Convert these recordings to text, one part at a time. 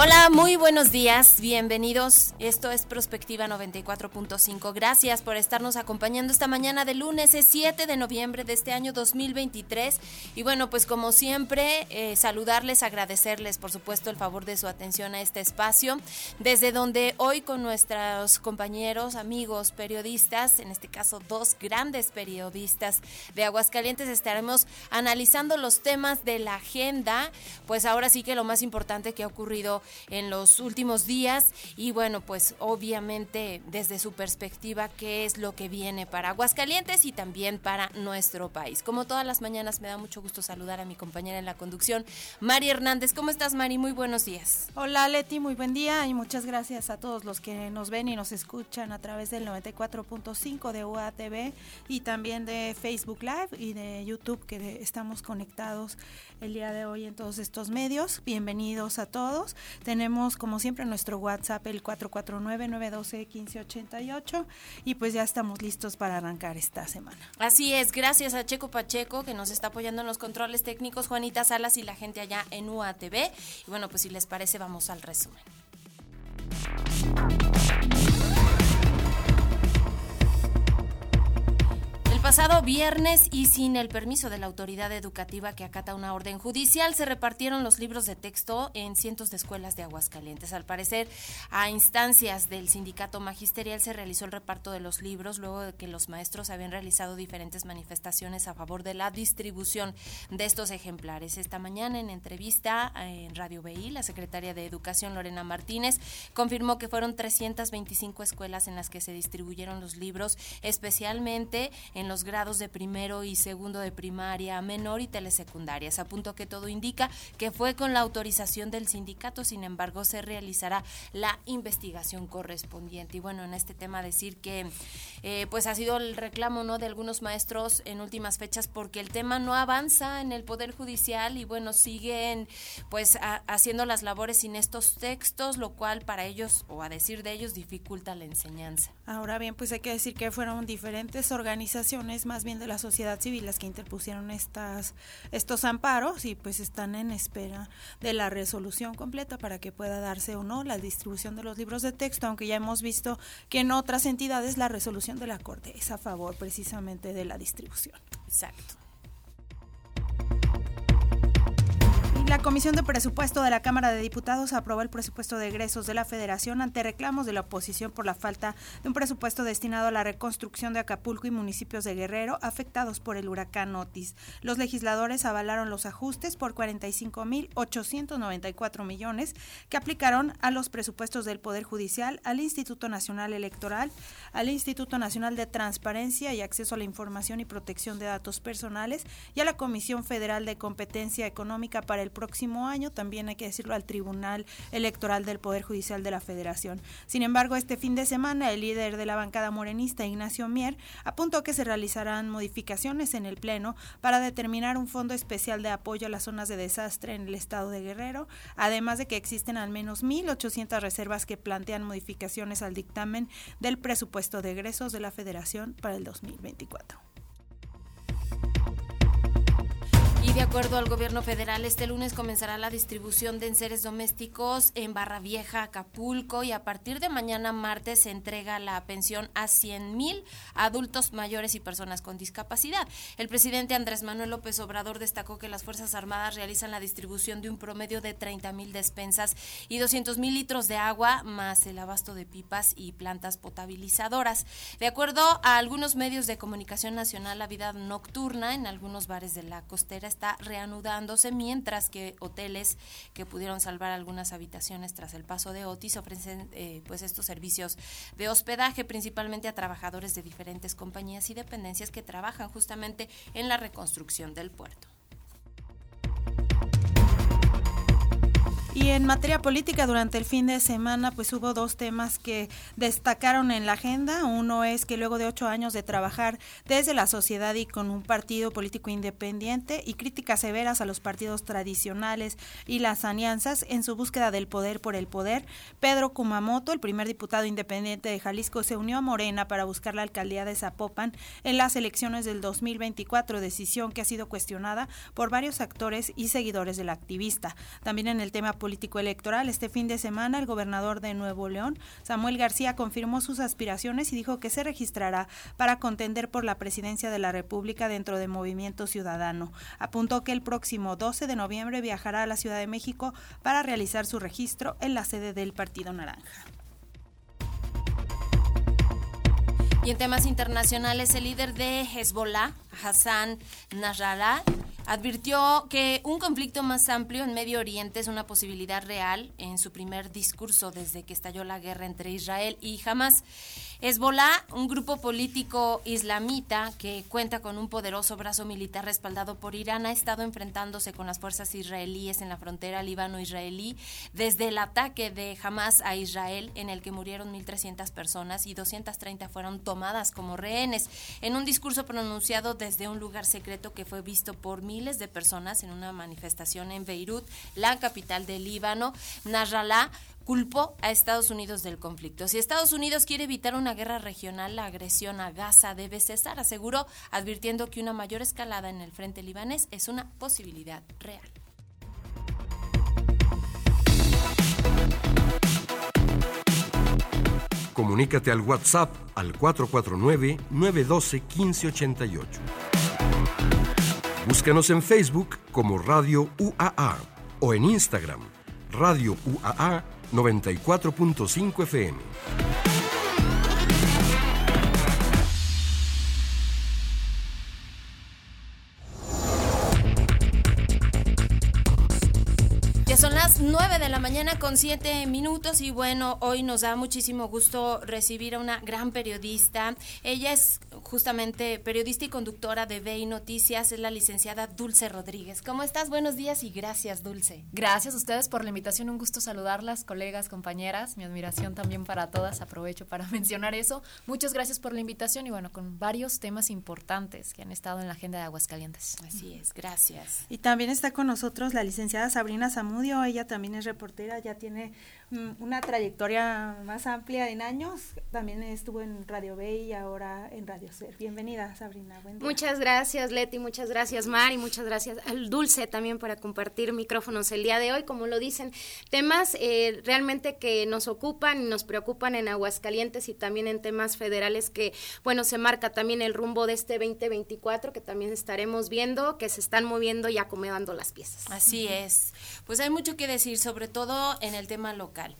Hola, muy buenos días, bienvenidos. Esto es Prospectiva 94.5. Gracias por estarnos acompañando esta mañana de lunes, es 7 de noviembre de este año 2023. Y bueno, pues como siempre, eh, saludarles, agradecerles por supuesto el favor de su atención a este espacio, desde donde hoy con nuestros compañeros, amigos, periodistas, en este caso dos grandes periodistas de Aguascalientes, estaremos analizando los temas de la agenda, pues ahora sí que lo más importante que ha ocurrido en los últimos días y bueno, pues obviamente desde su perspectiva qué es lo que viene para Aguascalientes y también para nuestro país. Como todas las mañanas me da mucho gusto saludar a mi compañera en la conducción, Mari Hernández. ¿Cómo estás, Mari? Muy buenos días. Hola, Leti, muy buen día y muchas gracias a todos los que nos ven y nos escuchan a través del 94.5 de UATV y también de Facebook Live y de YouTube que estamos conectados el día de hoy en todos estos medios. Bienvenidos a todos. Tenemos como siempre nuestro WhatsApp el 449-912-1588 y pues ya estamos listos para arrancar esta semana. Así es, gracias a Checo Pacheco que nos está apoyando en los controles técnicos, Juanita Salas y la gente allá en UATV. Y bueno, pues si les parece vamos al resumen. Pasado viernes y sin el permiso de la autoridad educativa que acata una orden judicial, se repartieron los libros de texto en cientos de escuelas de Aguascalientes. Al parecer, a instancias del sindicato magisterial se realizó el reparto de los libros luego de que los maestros habían realizado diferentes manifestaciones a favor de la distribución de estos ejemplares. Esta mañana, en entrevista en Radio BI, la secretaria de Educación, Lorena Martínez, confirmó que fueron 325 escuelas en las que se distribuyeron los libros, especialmente en los grados de primero y segundo de primaria, menor y telesecundarias. Apunto que todo indica que fue con la autorización del sindicato, sin embargo se realizará la investigación correspondiente. Y bueno, en este tema decir que eh, pues ha sido el reclamo ¿no? de algunos maestros en últimas fechas porque el tema no avanza en el Poder Judicial y bueno, siguen pues haciendo las labores sin estos textos, lo cual para ellos o a decir de ellos dificulta la enseñanza. Ahora bien, pues hay que decir que fueron diferentes organizaciones más bien de la sociedad civil las que interpusieron estas, estos amparos y pues están en espera de la resolución completa para que pueda darse o no la distribución de los libros de texto, aunque ya hemos visto que en otras entidades la resolución de la Corte es a favor precisamente de la distribución. Exacto. La Comisión de Presupuesto de la Cámara de Diputados aprobó el presupuesto de egresos de la Federación ante reclamos de la oposición por la falta de un presupuesto destinado a la reconstrucción de Acapulco y municipios de Guerrero afectados por el huracán Otis. Los legisladores avalaron los ajustes por 45.894 millones que aplicaron a los presupuestos del Poder Judicial, al Instituto Nacional Electoral, al Instituto Nacional de Transparencia y Acceso a la Información y Protección de Datos Personales y a la Comisión Federal de Competencia Económica para el próximo año, también hay que decirlo al Tribunal Electoral del Poder Judicial de la Federación. Sin embargo, este fin de semana, el líder de la bancada morenista, Ignacio Mier, apuntó que se realizarán modificaciones en el Pleno para determinar un fondo especial de apoyo a las zonas de desastre en el estado de Guerrero, además de que existen al menos 1.800 reservas que plantean modificaciones al dictamen del presupuesto de egresos de la Federación para el 2024. De acuerdo al gobierno federal, este lunes comenzará la distribución de enseres domésticos en Barra Vieja, Acapulco, y a partir de mañana martes se entrega la pensión a 100 mil adultos mayores y personas con discapacidad. El presidente Andrés Manuel López Obrador destacó que las Fuerzas Armadas realizan la distribución de un promedio de 30 mil despensas y 200 mil litros de agua, más el abasto de pipas y plantas potabilizadoras. De acuerdo a algunos medios de comunicación nacional, la vida nocturna en algunos bares de la costera está reanudándose, mientras que hoteles que pudieron salvar algunas habitaciones tras el paso de Otis ofrecen eh, pues estos servicios de hospedaje principalmente a trabajadores de diferentes compañías y dependencias que trabajan justamente en la reconstrucción del puerto. Y en materia política, durante el fin de semana, pues hubo dos temas que destacaron en la agenda. Uno es que luego de ocho años de trabajar desde la sociedad y con un partido político independiente y críticas severas a los partidos tradicionales y las alianzas en su búsqueda del poder por el poder, Pedro Kumamoto, el primer diputado independiente de Jalisco, se unió a Morena para buscar la alcaldía de Zapopan en las elecciones del 2024, decisión que ha sido cuestionada por varios actores y seguidores del activista. También en el tema político, político electoral. Este fin de semana, el gobernador de Nuevo León, Samuel García, confirmó sus aspiraciones y dijo que se registrará para contender por la presidencia de la República dentro de Movimiento Ciudadano. Apuntó que el próximo 12 de noviembre viajará a la Ciudad de México para realizar su registro en la sede del Partido Naranja. Y en temas internacionales, el líder de Hezbollah, Hassan Nasrallah, advirtió que un conflicto más amplio en Medio Oriente es una posibilidad real en su primer discurso desde que estalló la guerra entre Israel y Hamas. Hezbollah, un grupo político islamita que cuenta con un poderoso brazo militar respaldado por Irán, ha estado enfrentándose con las fuerzas israelíes en la frontera líbano-israelí desde el ataque de Hamas a Israel, en el que murieron 1.300 personas y 230 fueron tomadas como rehenes. En un discurso pronunciado desde un lugar secreto que fue visto por miles de personas en una manifestación en Beirut, la capital del Líbano, Nasrallah culpó a Estados Unidos del conflicto. Si Estados Unidos quiere evitar una guerra regional, la agresión a Gaza debe cesar, aseguró, advirtiendo que una mayor escalada en el frente libanés es una posibilidad real. Comunícate al WhatsApp al 449-912-1588. Búscanos en Facebook como Radio UAA o en Instagram, Radio UAA 94.5 FM. 9 de la mañana con 7 minutos y bueno, hoy nos da muchísimo gusto recibir a una gran periodista. Ella es justamente periodista y conductora de BEI Noticias, es la licenciada Dulce Rodríguez. ¿Cómo estás? Buenos días y gracias, Dulce. Gracias a ustedes por la invitación, un gusto saludarlas, colegas, compañeras, mi admiración también para todas, aprovecho para mencionar eso. Muchas gracias por la invitación y bueno, con varios temas importantes que han estado en la agenda de Aguascalientes. Así es, gracias. Y también está con nosotros la licenciada Sabrina Zamudio ella también es reportera, ya tiene una trayectoria más amplia en años. También estuvo en Radio B y ahora en Radio Ser. Bienvenida, Sabrina. Muchas gracias, Leti. Muchas gracias, Mari. Muchas gracias al Dulce también para compartir micrófonos el día de hoy. Como lo dicen, temas eh, realmente que nos ocupan y nos preocupan en Aguascalientes y también en temas federales que, bueno, se marca también el rumbo de este 2024 que también estaremos viendo, que se están moviendo y acomodando las piezas. Así es. Pues hay mucho que decir, sobre todo en el tema local local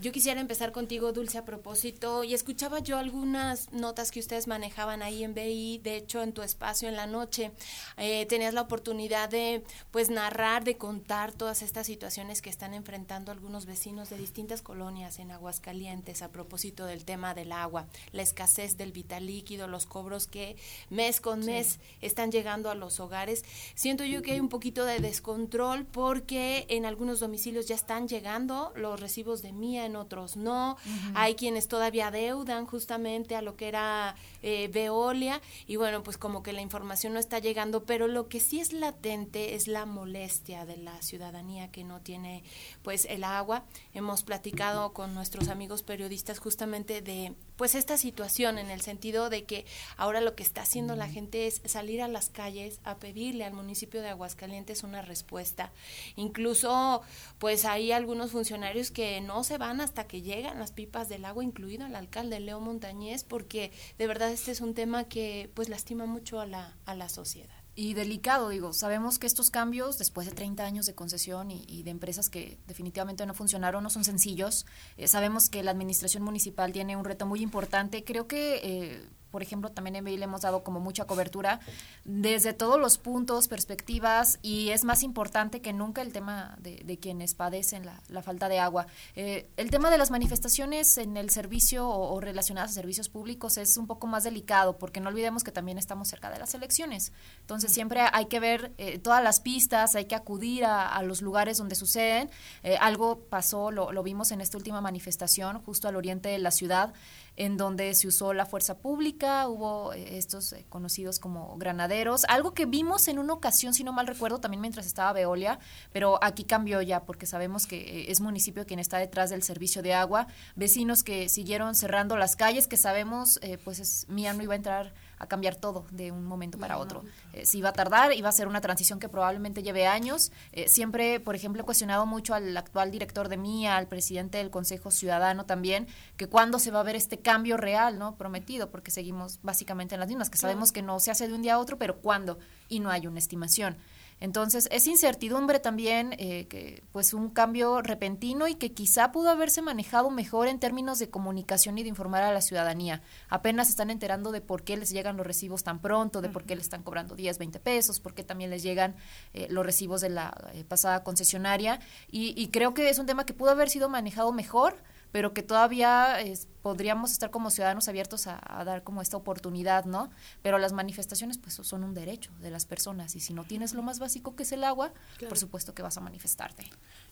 yo quisiera empezar contigo, Dulce, a propósito, y escuchaba yo algunas notas que ustedes manejaban ahí en BI, de hecho en tu espacio en la noche, eh, tenías la oportunidad de pues narrar, de contar todas estas situaciones que están enfrentando algunos vecinos de distintas colonias en Aguascalientes a propósito del tema del agua, la escasez del vital líquido, los cobros que mes con mes están llegando a los hogares. Siento yo que hay un poquito de descontrol porque en algunos domicilios ya están llegando los recibos de mía, en otros no. Hay quienes todavía deudan justamente a lo que era eh, Veolia y bueno, pues como que la información no está llegando, pero lo que sí es latente es la molestia de la ciudadanía que no tiene pues el agua. Hemos platicado con nuestros amigos periodistas justamente de pues esta situación en el sentido de que ahora lo que está haciendo la gente es salir a las calles a pedirle al municipio de Aguascalientes una respuesta. Incluso pues hay algunos funcionarios que no se van hasta que llegan las pipas del agua, incluido el alcalde Leo Montañez, porque de verdad este es un tema que pues lastima mucho a la, a la sociedad y delicado, digo, sabemos que estos cambios, después de 30 años de concesión y, de empresas que definitivamente no funcionaron, no son sencillos. Eh, sabemos que la administración municipal tiene un reto muy importante. Creo que eh, por ejemplo, también en BI le hemos dado como mucha cobertura desde todos los puntos, perspectivas, y es más importante que nunca el tema de, quienes padecen la, falta de agua. Eh, el tema de las manifestaciones en el servicio o, relacionadas a servicios públicos es un poco más delicado, porque no olvidemos que también estamos cerca de las elecciones. Entonces, siempre hay que ver eh, todas las pistas, hay que acudir a, los lugares donde suceden. Eh, algo pasó, lo, lo vimos en esta última manifestación, justo al oriente de la ciudad en donde se usó la fuerza pública, hubo eh, estos eh, conocidos como granaderos, algo que vimos en una ocasión, si no mal recuerdo, también mientras estaba Veolia, pero aquí cambió ya porque sabemos que eh, es municipio quien está detrás del servicio de agua, vecinos que siguieron cerrando las calles, que sabemos, pues es, Mía no iba a entrar a cambiar todo de un momento para otro. Eh, si va a tardar, va a ser una transición que probablemente lleve años. Eh, siempre, por ejemplo, he cuestionado mucho al actual director de MIA, al presidente del Consejo Ciudadano también, que cuándo se va a ver este cambio real, ¿no? Prometido, porque seguimos básicamente en las mismas, que sabemos que no se hace de un día a otro, pero cuándo, y no hay una estimación. Entonces, es incertidumbre también, eh, que, pues un cambio repentino y que quizá pudo haberse manejado mejor en términos de comunicación y de informar a la ciudadanía. Apenas están enterando de por qué les llegan los recibos tan pronto, de por qué les están cobrando 10, 20 pesos, por qué también les llegan eh, los recibos de la eh, pasada concesionaria. Y, y creo que es un tema que pudo haber sido manejado mejor pero que todavía podríamos estar como ciudadanos abiertos a, dar como esta oportunidad, ¿no? Pero las manifestaciones pues son un derecho de las personas y si no tienes lo más básico que es el agua, por supuesto que vas a manifestarte.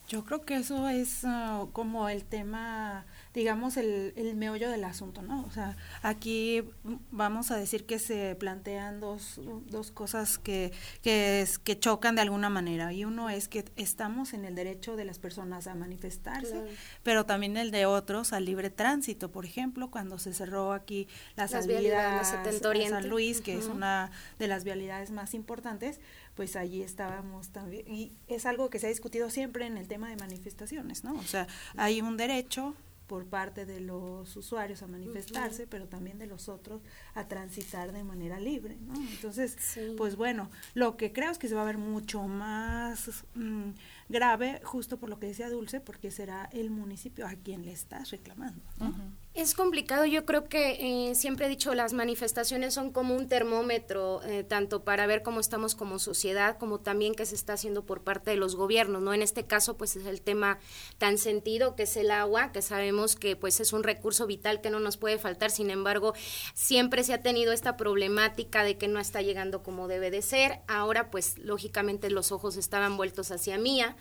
Yo creo que eso es ah, como el tema, digamos, el, el, meollo del asunto, ¿no? O sea, aquí vamos a decir que se plantean dos, dos cosas que, que, es, que chocan de alguna manera. Y uno es que estamos en el derecho de las personas a manifestarse, pero también el de otros al libre tránsito. Por ejemplo, cuando se cerró aquí la salida a San Luis, que es una de las vialidades más importantes, pues allí estábamos también. Y es algo que se ha discutido siempre en el tema de manifestaciones, ¿no? O sea, hay un derecho por parte de los usuarios a manifestarse, pero también de los otros a transitar de manera libre, ¿no? Entonces, pues bueno, lo que creo es que se va a ver mucho más mm, grave, justo por lo que decía Dulce, porque será el municipio a quien le estás reclamando, ¿no? Es complicado, yo creo que eh, siempre he dicho, las manifestaciones son como un termómetro, eh, tanto para ver cómo estamos como sociedad, como también qué se está haciendo por parte de los gobiernos, ¿no? En este caso, pues es el tema tan sentido que es el agua, que sabemos que pues es un recurso vital que no nos puede faltar, sin embargo, siempre se ha tenido esta problemática de que no está llegando como debe de ser, ahora pues lógicamente los ojos estaban vueltos hacia Mía,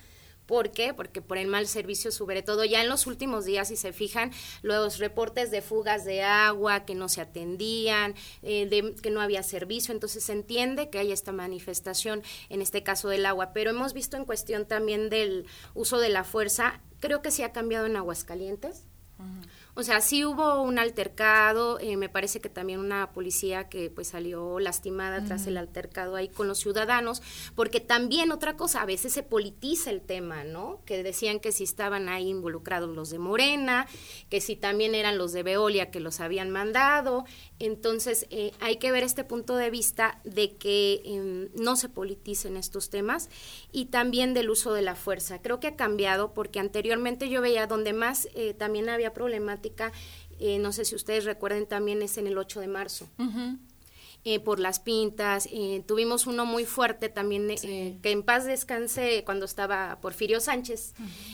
¿Por qué? Porque por el mal servicio, sobre todo ya en los últimos días, si se fijan, los reportes de fugas de agua que no se atendían, eh, de, que no había servicio, entonces se entiende que hay esta manifestación, en este caso del agua, pero hemos visto en cuestión también del uso de la fuerza, creo que sí ha cambiado en Aguascalientes. O sea, sí hubo un altercado, eh, me parece que también una policía que pues salió lastimada tras el altercado ahí con los ciudadanos, porque también otra cosa, a veces se politiza el tema, ¿no? Que decían que si estaban ahí involucrados los de Morena, que si también eran los de Veolia que los habían mandado, entonces eh, hay que ver este punto de vista de que em, no se politicen estos temas y también del uso de la fuerza. Creo que ha cambiado porque anteriormente yo veía donde más eh, también había problemática eh, no sé si ustedes recuerden también es en el 8 de marzo. Eh, por las pintas. Eh, tuvimos uno muy fuerte también, que en paz descanse cuando estaba Porfirio Sánchez,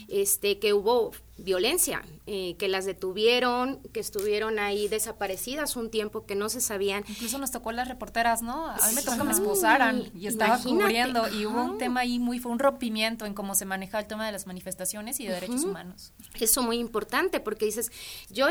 este que hubo violencia, eh, que las detuvieron, que estuvieron ahí desaparecidas un tiempo, que no se sabían. Incluso nos tocó las reporteras, ¿no? A mí me tocó que me esposaran y estaba cubriendo y hubo un tema ahí muy, fue un rompimiento en cómo se maneja el tema de las manifestaciones y de derechos humanos. Eso muy importante porque dices, yo,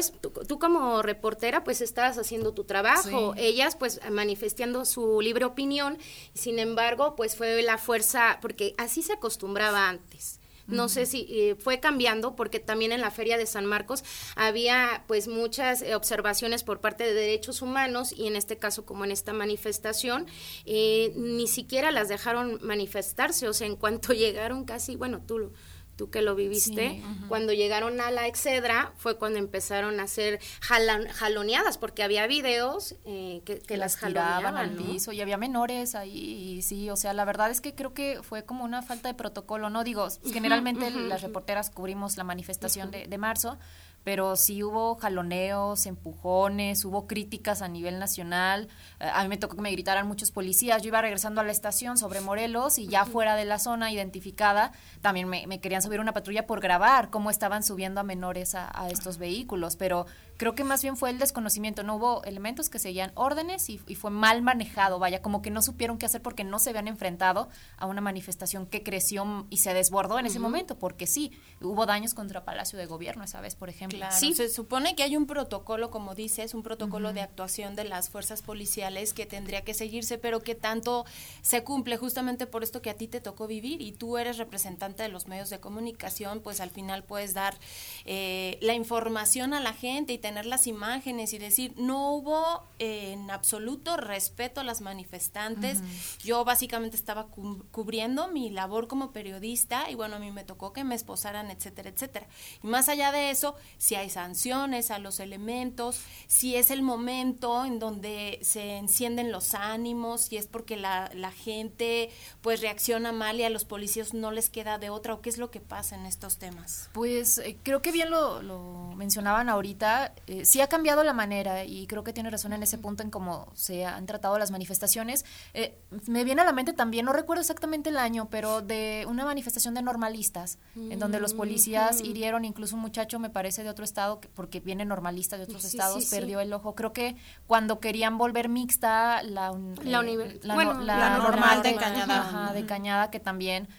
tú, como reportera pues estabas haciendo tu trabajo, ellas pues manifestando su libre opinión, sin embargo pues fue la fuerza, porque así se acostumbraba antes no sé si eh, fue cambiando porque también en la Feria de San Marcos había pues muchas eh, observaciones por parte de derechos humanos y en este caso como en esta manifestación eh, ni siquiera las dejaron manifestarse, o sea, en cuanto llegaron casi, bueno, tú tú que lo viviste, cuando llegaron a la Excedra fue cuando empezaron a hacer jaloneadas, porque había videos eh, que, las jaloneaban al piso y había menores ahí, y sí, o sea, la verdad es que creo que fue como una falta de protocolo, ¿no? Digo, generalmente las reporteras cubrimos la manifestación de, de marzo, pero sí hubo jaloneos, empujones, hubo críticas a nivel nacional. Eh, a mí me tocó que me gritaran muchos policías. Yo iba regresando a la estación sobre Morelos y ya fuera de la zona identificada, también me, querían subir una patrulla por grabar cómo estaban subiendo a menores a, a estos vehículos, pero creo que más bien fue el desconocimiento, no hubo elementos que seguían órdenes y, fue mal manejado, vaya, como que no supieron qué hacer porque no se habían enfrentado a una manifestación que creció y se desbordó en ese momento, porque sí, hubo daños contra Palacio de Gobierno esa vez, por ejemplo. Sí, se supone que hay un protocolo, como dices, un protocolo de actuación de las fuerzas policiales que tendría que seguirse, pero que tanto se cumple justamente por esto que a ti te tocó vivir y tú eres representante de los medios de comunicación, pues al final puedes dar eh, la información a la gente y tener las imágenes y decir, no hubo eh, en absoluto respeto a las manifestantes. Yo básicamente estaba cubriendo mi labor como periodista y bueno, a mí me tocó que me esposaran, etcétera, etcétera. Y más allá de eso, si hay sanciones a los elementos, si es el momento en donde se encienden los ánimos, si es porque la, gente pues reacciona mal y a los policías no les queda de otra o qué es lo que pasa en estos temas. Pues eh, creo que bien lo, lo mencionaban ahorita, eh, sí ha cambiado la manera y creo que tiene razón en ese punto en cómo se han tratado las manifestaciones. Eh, me viene a la mente también, no recuerdo exactamente el año, pero de una manifestación de normalistas, en donde los policías mm. hirieron incluso un muchacho, me parece, de otro estado, porque viene normalista de otros estados, perdió el ojo. Creo que cuando querían volver mixta la, la, eh, normal de Cañada. de Cañada, que también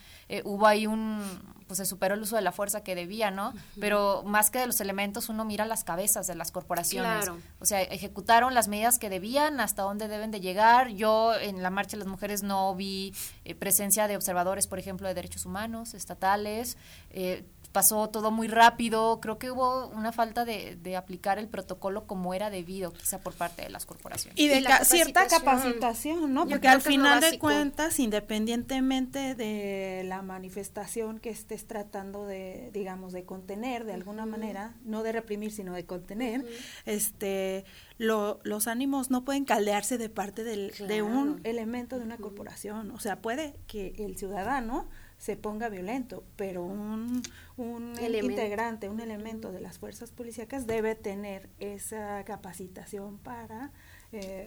hubo ahí un pues se superó el uso de la fuerza que debía, ¿no? Pero más que de los elementos, uno mira las cabezas de las corporaciones. O sea, ejecutaron las medidas que debían, hasta dónde deben de llegar. Yo en la marcha de las mujeres no vi eh, presencia de observadores, por ejemplo, de derechos humanos, estatales. Eh, pasó todo muy rápido. Creo que hubo una falta de, de, aplicar el protocolo como era debido, quizá por parte de las corporaciones. Y de cierta capacitación, ¿no? Porque al final de cuentas, independientemente de la manifestación que estés tratando de, digamos, de contener de alguna manera, no de reprimir, sino de contener, este, lo, los ánimos no pueden caldearse de parte del, de un elemento de una corporación. O sea, puede que el ciudadano se ponga violento, pero un, un integrante, un elemento de las fuerzas policíacas debe tener esa capacitación para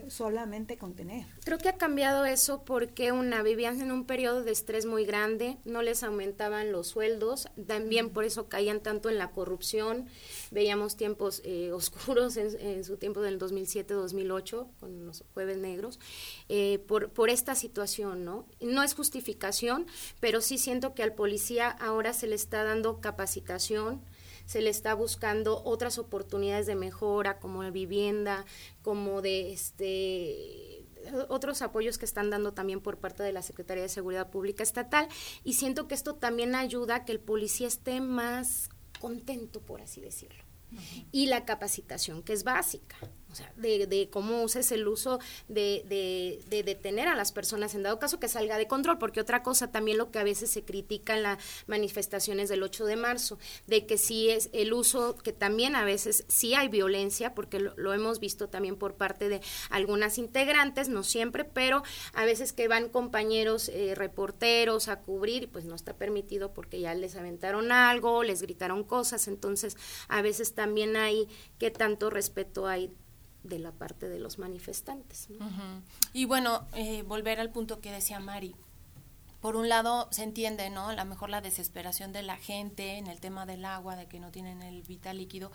solamente contener. Creo que ha cambiado eso porque una vivían en un periodo de estrés muy grande, no les aumentaban los sueldos, también por eso caían tanto en la corrupción. Veíamos tiempos eh, oscuros en, su tiempo del 2007-2008 con los jueves negros eh, por, por esta situación, ¿no? No es justificación, pero sí siento que al policía ahora se le está dando capacitación se le está buscando otras oportunidades de mejora como de vivienda, como de este otros apoyos que están dando también por parte de la Secretaría de Seguridad Pública Estatal. Y siento que esto también ayuda a que el policía esté más contento, por así decirlo. Y la capacitación, que es básica sea, de, de, cómo uses el uso de, de, detener a las personas en dado caso que salga de control, porque otra cosa también lo que a veces se critica en las manifestaciones del 8 de marzo, de que sí es el uso, que también a veces sí hay violencia, porque lo, hemos visto también por parte de algunas integrantes, no siempre, pero a veces que van compañeros eh, reporteros a cubrir, pues no está permitido porque ya les aventaron algo, les gritaron cosas, entonces a veces también hay que tanto respeto hay de la parte de los manifestantes. Y bueno, eh, volver al punto que decía Mari. Por un lado se entiende, ¿no? A lo mejor la desesperación de la gente en el tema del agua, de que no tienen el vital líquido,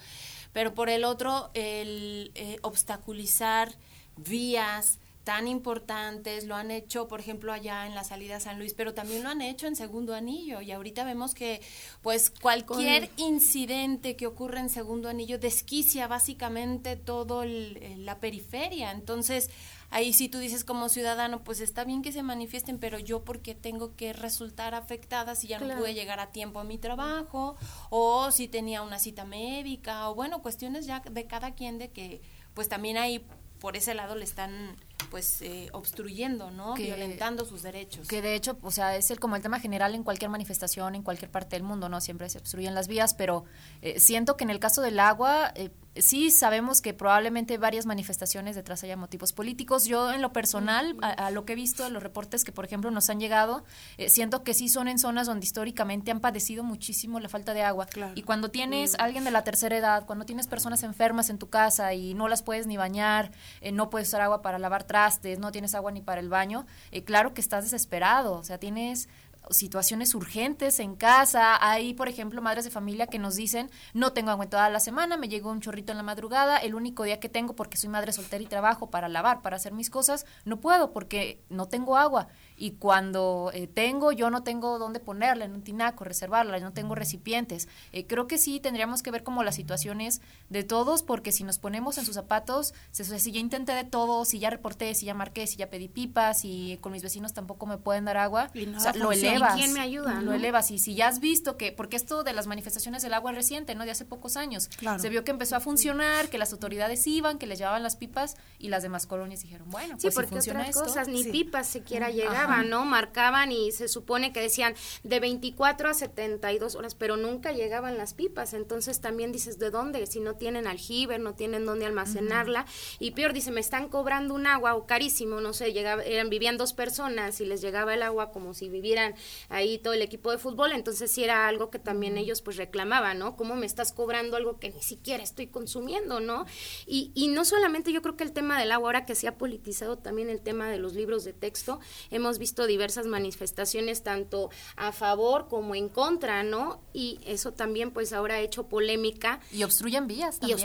pero por el otro el eh, obstaculizar vías, tan importantes, lo han hecho, por ejemplo, allá en la salida a San Luis, pero también lo han hecho en segundo anillo y ahorita vemos que pues cualquier incidente que ocurre en segundo anillo desquicia básicamente todo la periferia, entonces ahí sí tú dices como ciudadano, pues está bien que se manifiesten, pero yo porque tengo que resultar afectada si ya no pude llegar a tiempo a mi trabajo o si tenía una cita médica o bueno, cuestiones ya de cada quien de que pues también ahí por ese lado le están pues eh, obstruyendo, ¿no? Violentando sus derechos. Que de hecho, o sea, es el, como el tema general en cualquier manifestación, en cualquier parte del mundo, ¿no? Siempre se obstruyen las vías, pero eh, siento que en el caso del agua, eh, sí sabemos que probablemente varias manifestaciones detrás haya motivos políticos. Yo en lo personal, a, lo que he visto, los reportes que por ejemplo nos han llegado, eh, siento que sí son en zonas donde históricamente han padecido muchísimo la falta de agua. Y cuando tienes alguien de la tercera edad, cuando tienes personas enfermas en tu casa y no las puedes ni bañar, eh, no puedes usar agua para lavar trastes, no tienes agua ni para el baño, eh, claro que estás desesperado. O sea, tienes situaciones urgentes en casa. Hay, por ejemplo, madres de familia que nos dicen, no tengo agua en toda la semana, me llegó un chorrito en la madrugada, el único día que tengo porque soy madre soltera y trabajo para lavar, para hacer mis cosas, no puedo porque no tengo agua y cuando eh, tengo, yo no tengo dónde ponerla en un tinaco, reservarla, no tengo recipientes. Eh, creo que sí tendríamos que ver como las situaciones de todos, porque si nos ponemos en sus zapatos, si ya intenté de todo, si ya reporté, si ya marqué, si ya pedí pipas, y con mis vecinos tampoco me pueden dar agua, lo elevas. ¿Quién me ayuda? Lo elevas. Y si ya has visto que, porque esto de las manifestaciones del agua es reciente, ¿no? De hace pocos años. Se vio que empezó a funcionar, que las autoridades iban, que les llevaban las pipas, y las demás colonias dijeron, bueno, pues porque si funciona otras cosas, ni pipas siquiera llegaban. ¿No? Marcaban y se supone que decían de 24 a 72 horas, pero nunca llegaban las pipas. Entonces también dices, ¿de dónde? Si no tienen aljibe, no tienen dónde almacenarla. Y peor, dice, me están cobrando un agua o carísimo, no sé, llegaba, eran, vivían dos personas y les llegaba el agua como si vivieran ahí todo el equipo de fútbol. Entonces sí era algo que también ellos pues reclamaban, ¿no? ¿Cómo me estás cobrando algo que ni siquiera estoy consumiendo, ¿no? Y, y no solamente yo creo que el tema del agua, ahora que se ha politizado también el tema de los libros de texto, hemos visto diversas manifestaciones tanto a favor como en contra, ¿no? Y eso también pues ahora ha hecho polémica. Y obstruyen vías también.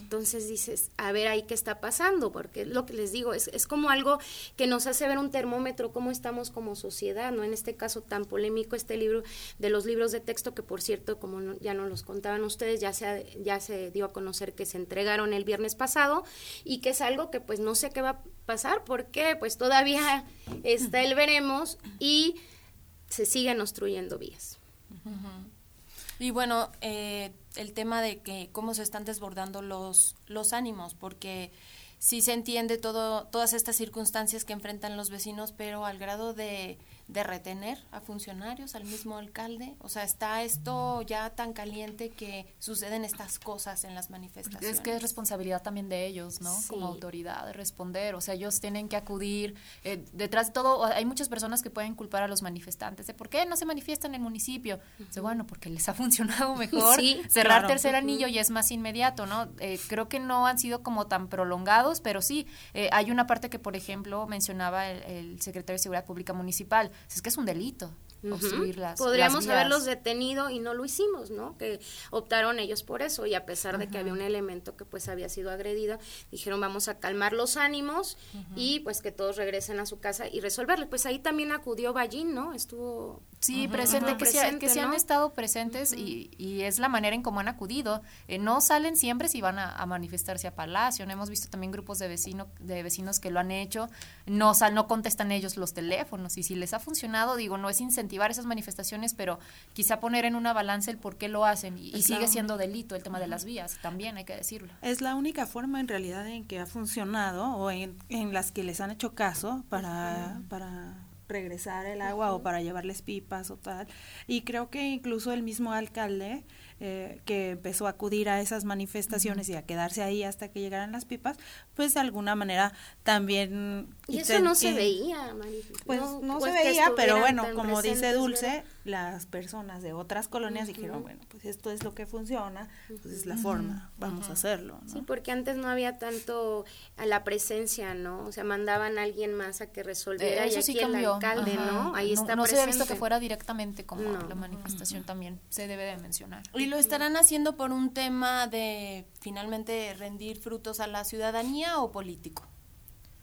Entonces dices, a ver ahí qué está pasando, porque lo que les digo, es, es como algo que nos hace ver un termómetro, cómo estamos como sociedad, ¿no? En este caso tan polémico este libro de los libros de texto que por cierto, como ya nos los contaban ustedes, ya se, ya se dio a conocer que se entregaron el viernes pasado y que es algo que pues no sé qué va pasar, porque pues todavía está el veremos y se siguen obstruyendo vías. Y bueno, eh, el tema de que cómo se están desbordando los, los ánimos, porque sí se entiende todo, todas estas circunstancias que enfrentan los vecinos, pero al grado de de retener a funcionarios, al mismo alcalde. O sea, está esto ya tan caliente que suceden estas cosas en las manifestaciones. Es que es responsabilidad también de ellos, ¿no? Como autoridad, de responder. O sea, ellos tienen que acudir. Eh, detrás de todo, hay muchas personas que pueden culpar a los manifestantes de por qué no se manifiestan en el municipio. bueno, porque les ha funcionado mejor cerrar tercer anillo y es más inmediato, ¿no? Eh, creo que no han sido como tan prolongados, pero sí, eh, hay una parte que, por ejemplo, mencionaba el, el secretario de Seguridad Pública Municipal es que es un delito. Podríamos haberlos detenido y no lo hicimos, ¿no? Que optaron ellos por eso y a pesar de que había un elemento que pues había sido agredido, dijeron vamos a calmar los ánimos y pues que todos regresen a su casa y resolverlo. Pues ahí también acudió Ballín, ¿no? Estuvo Sí, presente, que, presente, se, han estado presentes y, y, es la manera en cómo han acudido. Eh, no salen siempre si van a, manifestarse a Palacio. ¿no? Hemos visto también grupos de, vecino, de vecinos que lo han hecho. No, sal, no contestan ellos los teléfonos y si les ha funcionado, digo, no es incentivar esas manifestaciones, pero quizá poner en una balanza el por qué lo hacen y, sigue siendo delito el tema de las vías, también hay que decirlo. Es la única forma en realidad en que ha funcionado o en, en las que les han hecho caso para, para regresar el agua o para llevarles pipas o tal. Y creo que incluso el mismo alcalde eh, que empezó a acudir a esas manifestaciones y a quedarse ahí hasta que llegaran las pipas, pues de alguna manera también... Y eso no se veía, Pues no, se veía, pero bueno, como dice Dulce, las personas de otras colonias dijeron, bueno, pues esto es lo que funciona, pues es la forma, vamos a hacerlo. Sí, porque antes no había tanto a la presencia, ¿no? O sea, mandaban a alguien más a que resolviera y aquí el alcalde, ¿no? Ahí está No se había visto que fuera directamente como la manifestación también se debe de mencionar. Lo estarán haciendo por un tema de finalmente rendir frutos a la ciudadanía o político?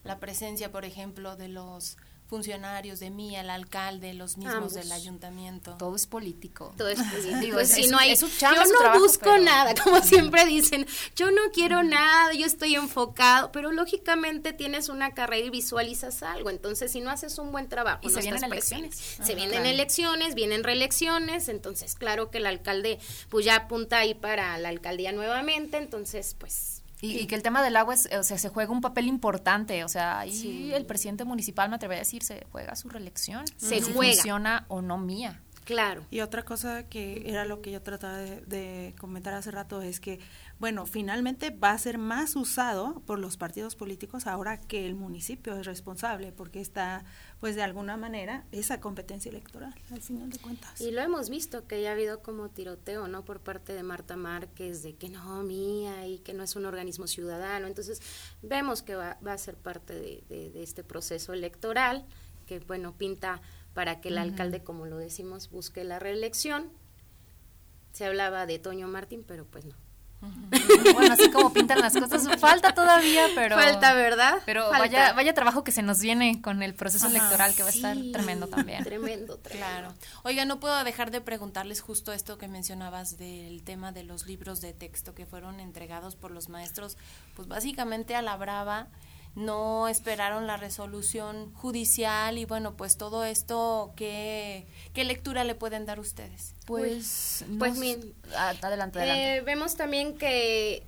La presencia, por ejemplo, de los funcionarios de mí, el alcalde, los mismos del ayuntamiento. Todo es político. Todo es político. Pues si no hay, yo no busco nada, como siempre dicen, yo no quiero nada, yo estoy enfocado, pero lógicamente tienes una carrera y visualizas algo, entonces si no haces un buen trabajo, y se vienen elecciones. se vienen elecciones, vienen reelecciones, entonces claro que el alcalde pues ya apunta ahí para la alcaldía nuevamente, entonces pues y, que el tema del agua es, o sea, se juega un papel importante, o sea, ahí el presidente municipal, me atrevería a decir, se juega su reelección. Se juega. Funciona o no mía. Claro. Y otra cosa que era lo que yo trataba de, comentar hace rato es que, bueno, finalmente va a ser más usado por los partidos políticos ahora que el municipio es responsable, porque está, pues de alguna manera, esa competencia electoral, al final de cuentas. Y lo hemos visto, que ya ha habido como tiroteo, ¿no? Por parte de Marta Márquez, de que no, mía, y que no es un organismo ciudadano. Entonces, vemos que va, va a ser parte de, de este proceso electoral, que, bueno, pinta para que el alcalde, como lo decimos, busque la reelección. Se hablaba de Toño Martín, pero pues no. Bueno, así como pintan las cosas, falta todavía, pero... Falta, ¿verdad? Pero Vaya, vaya trabajo que se nos viene con el proceso electoral, que va a estar tremendo también. Tremendo, tremendo. Claro. Oiga, no puedo dejar de preguntarles justo esto que mencionabas del tema de los libros de texto que fueron entregados por los maestros, pues básicamente a la brava no esperaron la resolución judicial y bueno, pues todo esto, ¿qué, qué lectura le pueden dar ustedes? Pues, pues, adelante, adelante. Eh, vemos también que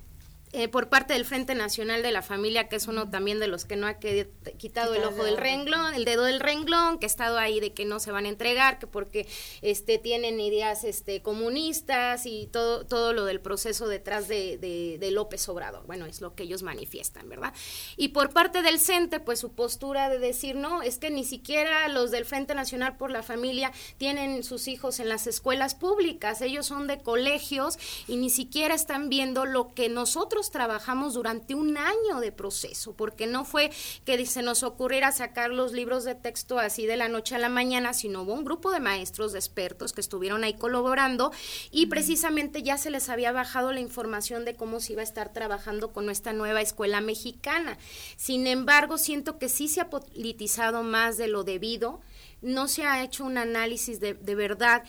eh, por parte del Frente Nacional de la Familia, que es uno también de los que no ha quitado el ojo del renglón, el dedo del renglón, que ha estado ahí de que no se van a entregar, que porque este tienen ideas este comunistas y todo todo lo del proceso detrás de, de, López Obrador. Bueno, es lo que ellos manifiestan, ¿verdad? Y por parte del CENTE, pues su postura de decir, no, es que ni siquiera los del Frente Nacional por la Familia tienen sus hijos en las escuelas públicas, ellos son de colegios y ni siquiera están viendo lo que nosotros trabajamos durante un año de proceso, porque no fue que se nos ocurriera sacar los libros de texto así de la noche a la mañana, sino hubo un grupo de maestros, de expertos que estuvieron ahí colaborando y precisamente ya se les había bajado la información de cómo se iba a estar trabajando con nuestra nueva escuela mexicana. Sin embargo, siento que sí se ha politizado más de lo debido, no se ha hecho un análisis de, de verdad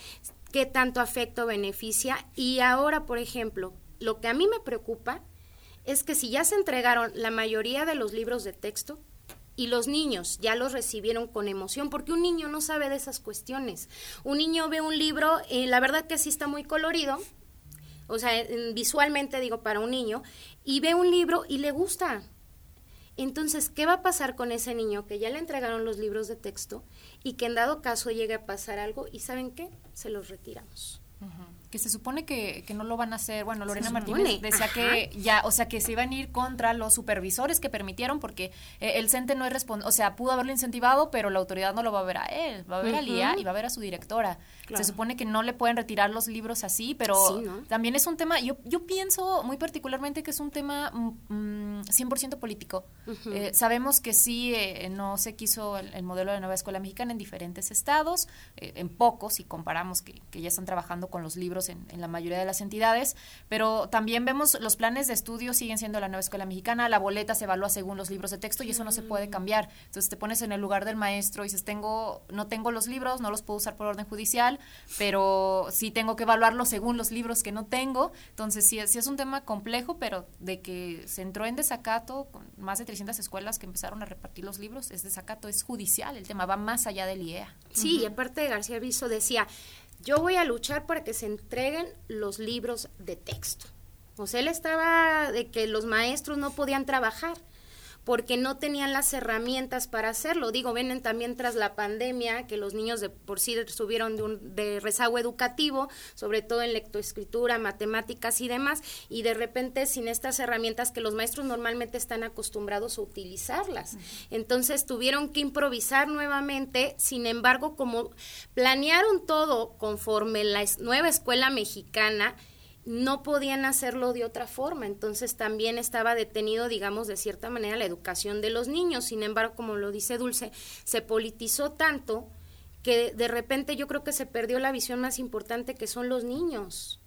qué tanto afecto beneficia y ahora, por ejemplo, lo que a mí me preocupa es que si ya se entregaron la mayoría de los libros de texto y los niños ya los recibieron con emoción, porque un niño no sabe de esas cuestiones. Un niño ve un libro, eh, la verdad que sí está muy colorido, o sea, visualmente digo para un niño, y ve un libro y le gusta. Entonces, ¿qué va a pasar con ese niño que ya le entregaron los libros de texto y que en dado caso llegue a pasar algo y saben qué? Se los retiramos que se supone que, que, no lo van a hacer. Bueno, Lorena Martínez decía que ya, o sea, que se iban a ir contra los supervisores que permitieron, porque eh, el CENTE no es responsable, o sea, pudo haberlo incentivado, pero la autoridad no lo va a ver a él, va a ver a Lía y va a ver a su directora. Se supone que no le pueden retirar los libros así, pero también es un tema, yo, yo pienso muy particularmente que es un tema 100% mm, político. Eh, sabemos que sí, eh, no se quiso el, modelo de nueva escuela mexicana en diferentes estados, en pocos, si comparamos que, que ya están trabajando con los libros en, la mayoría de las entidades, pero también vemos los planes de estudio siguen siendo la nueva escuela mexicana, la boleta se evalúa según los libros de texto y eso no se puede mm. cambiar. Entonces te pones en el lugar del maestro y dices, tengo, no tengo los libros, no los puedo usar por orden judicial, pero sí tengo que evaluarlos según los libros que no tengo. Entonces sí, sí es un tema complejo, pero de que se entró en desacato con más de 300 escuelas que empezaron a repartir los libros, es desacato, es judicial, el tema va más allá del IEA. Sí, y aparte García Viso decía, yo voy a luchar para que se entreguen los libros de texto. O sea, él estaba de que los maestros no podían trabajar porque no tenían las herramientas para hacerlo. Digo, vienen también tras la pandemia, que los niños de por sí subieron de, un, de rezago educativo, sobre todo en lectoescritura, matemáticas y demás, y de repente sin estas herramientas que los maestros normalmente están acostumbrados a utilizarlas. Entonces tuvieron que improvisar nuevamente, sin embargo, como planearon todo conforme la nueva escuela mexicana, no podían hacerlo de otra forma, entonces también estaba detenido, digamos, de cierta manera la educación de los niños. Sin embargo, como lo dice Dulce, se politizó tanto que de repente yo creo que se perdió la visión más importante que son los niños,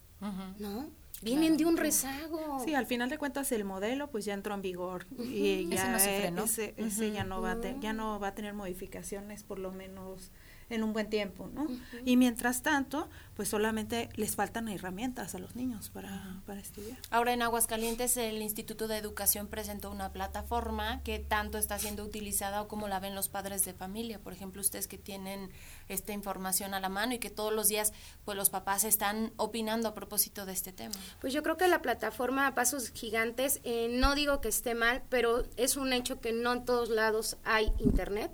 ¿no? Vienen de un rezago. Sí, al final de cuentas el modelo pues ya entró en vigor y ya ese, ese, ya no va ya no va a tener modificaciones por lo menos en un buen tiempo, ¿no? Y mientras tanto, pues solamente les faltan herramientas a los niños para, para estudiar. Ahora en Aguascalientes el Instituto de Educación presentó una plataforma que tanto está siendo utilizada o como la ven los padres de familia. Por ejemplo, ustedes que tienen esta información a la mano y que todos los días pues los papás están opinando a propósito de este tema. Pues yo creo que la plataforma a pasos gigantes, eh, no digo que esté mal, pero es un hecho que no en todos lados hay internet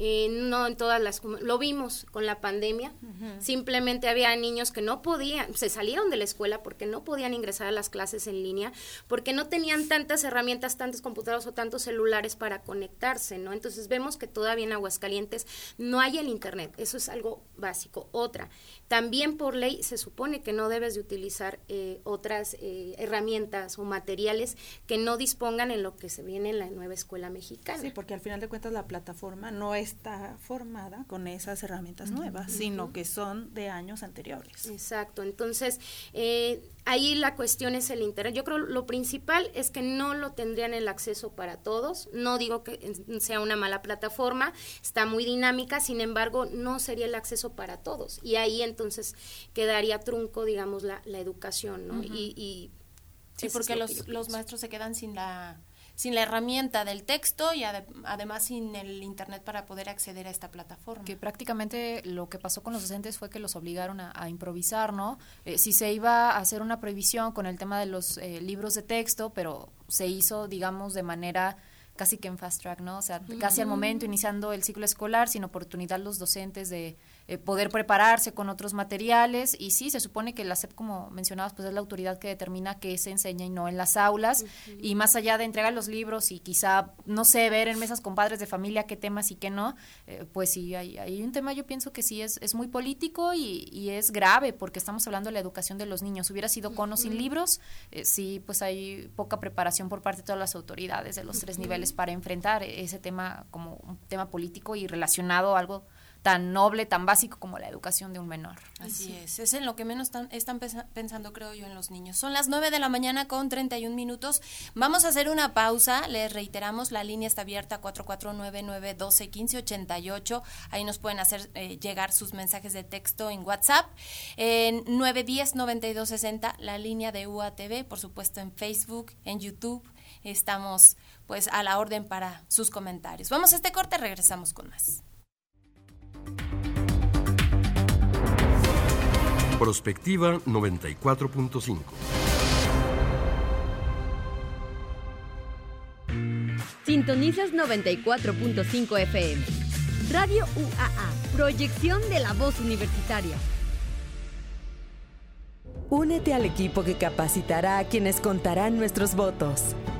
Eh, no en todas las lo vimos con la pandemia simplemente había niños que no podían se salieron de la escuela porque no podían ingresar a las clases en línea porque no tenían tantas herramientas tantos computadores o tantos celulares para conectarse no entonces vemos que todavía en Aguascalientes no hay el internet eso es algo básico. Otra también por ley se supone que no debes de utilizar eh, otras eh, herramientas o materiales que no dispongan en lo que se viene en la nueva escuela mexicana. Sí, porque al final de cuentas la plataforma no está formada con esas herramientas nuevas, sino que son de años anteriores. Exacto, entonces eh, ahí la cuestión es el interés. Yo creo lo principal es que no lo tendrían el acceso para todos. No digo que sea una mala plataforma, está muy dinámica, sin embargo, no sería el acceso para todos. Y ahí entonces quedaría trunco, digamos, la, la educación, ¿no? y, sí, porque los, los maestros se quedan sin la sin la herramienta del texto y además sin el internet para poder acceder a esta plataforma. Que prácticamente lo que pasó con los docentes fue que los obligaron a, improvisar, ¿no? Eh, si se iba a hacer una prohibición con el tema de los eh, libros de texto, pero se hizo, digamos, de manera casi que en fast track, ¿no? O sea, casi al momento, iniciando el ciclo escolar, sin oportunidad los docentes de eh, poder prepararse con otros materiales. Y sí, se supone que la SEP, como mencionabas, pues es la autoridad que determina qué se enseña y no en las aulas. Y más allá de entregar los libros y quizá, no sé, ver en mesas con padres de familia qué temas y qué no, eh, pues sí, hay, hay, un tema yo pienso que sí es, es muy político y, y, es grave porque estamos hablando de la educación de los niños. Hubiera sido con o sin libros, eh, sí, pues hay poca preparación por parte de todas las autoridades de los tres niveles para enfrentar ese tema como un tema político y relacionado a algo tan noble, tan básico como la educación de un menor. Así es, es en lo que menos están pensando, creo yo, en los niños. Son las 9 de la mañana con 31 minutos. Vamos a hacer una pausa, les reiteramos, la línea está abierta 4499-121588. Ahí nos pueden hacer eh, llegar sus mensajes de texto en WhatsApp. En 910-9260, la línea de UATV, por supuesto en Facebook, en YouTube. Estamos pues a la orden para sus comentarios. Vamos a este corte, regresamos con más. Prospectiva 94.5. Sintonizas 94.5 FM. Radio UAA, proyección de la voz universitaria. Únete al equipo que capacitará a quienes contarán nuestros votos.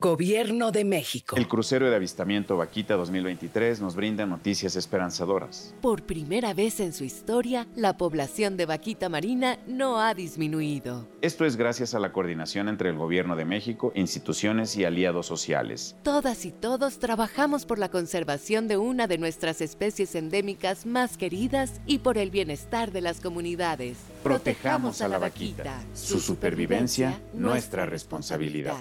Gobierno de México. El crucero de avistamiento Vaquita 2023 nos brinda noticias esperanzadoras. Por primera vez en su historia, la población de vaquita marina no ha disminuido. Esto es gracias a la coordinación entre el Gobierno de México, instituciones y aliados sociales. Todas y todos trabajamos por la conservación de una de nuestras especies endémicas más queridas y por el bienestar de las comunidades. Protejamos a la vaquita. Su supervivencia, nuestra responsabilidad.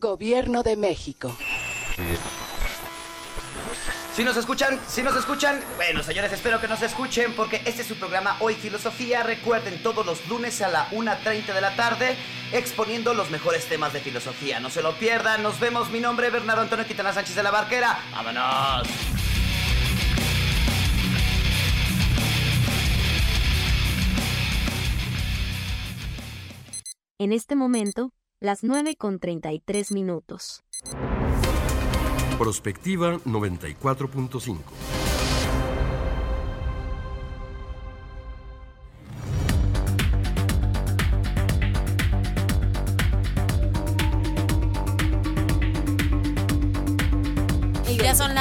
Gobierno de México. Si nos escuchan, si nos escuchan, bueno señores, espero que nos escuchen porque este es su programa Hoy Filosofía. Recuerden todos los lunes a la 1.30 de la tarde exponiendo los mejores temas de filosofía. No se lo pierdan, nos vemos. Mi nombre es Bernardo Antonio Quintana Sánchez de la Barquera. ¡Vámonos! En este momento, las 9 con 33 minutos. Prospectiva 94.5.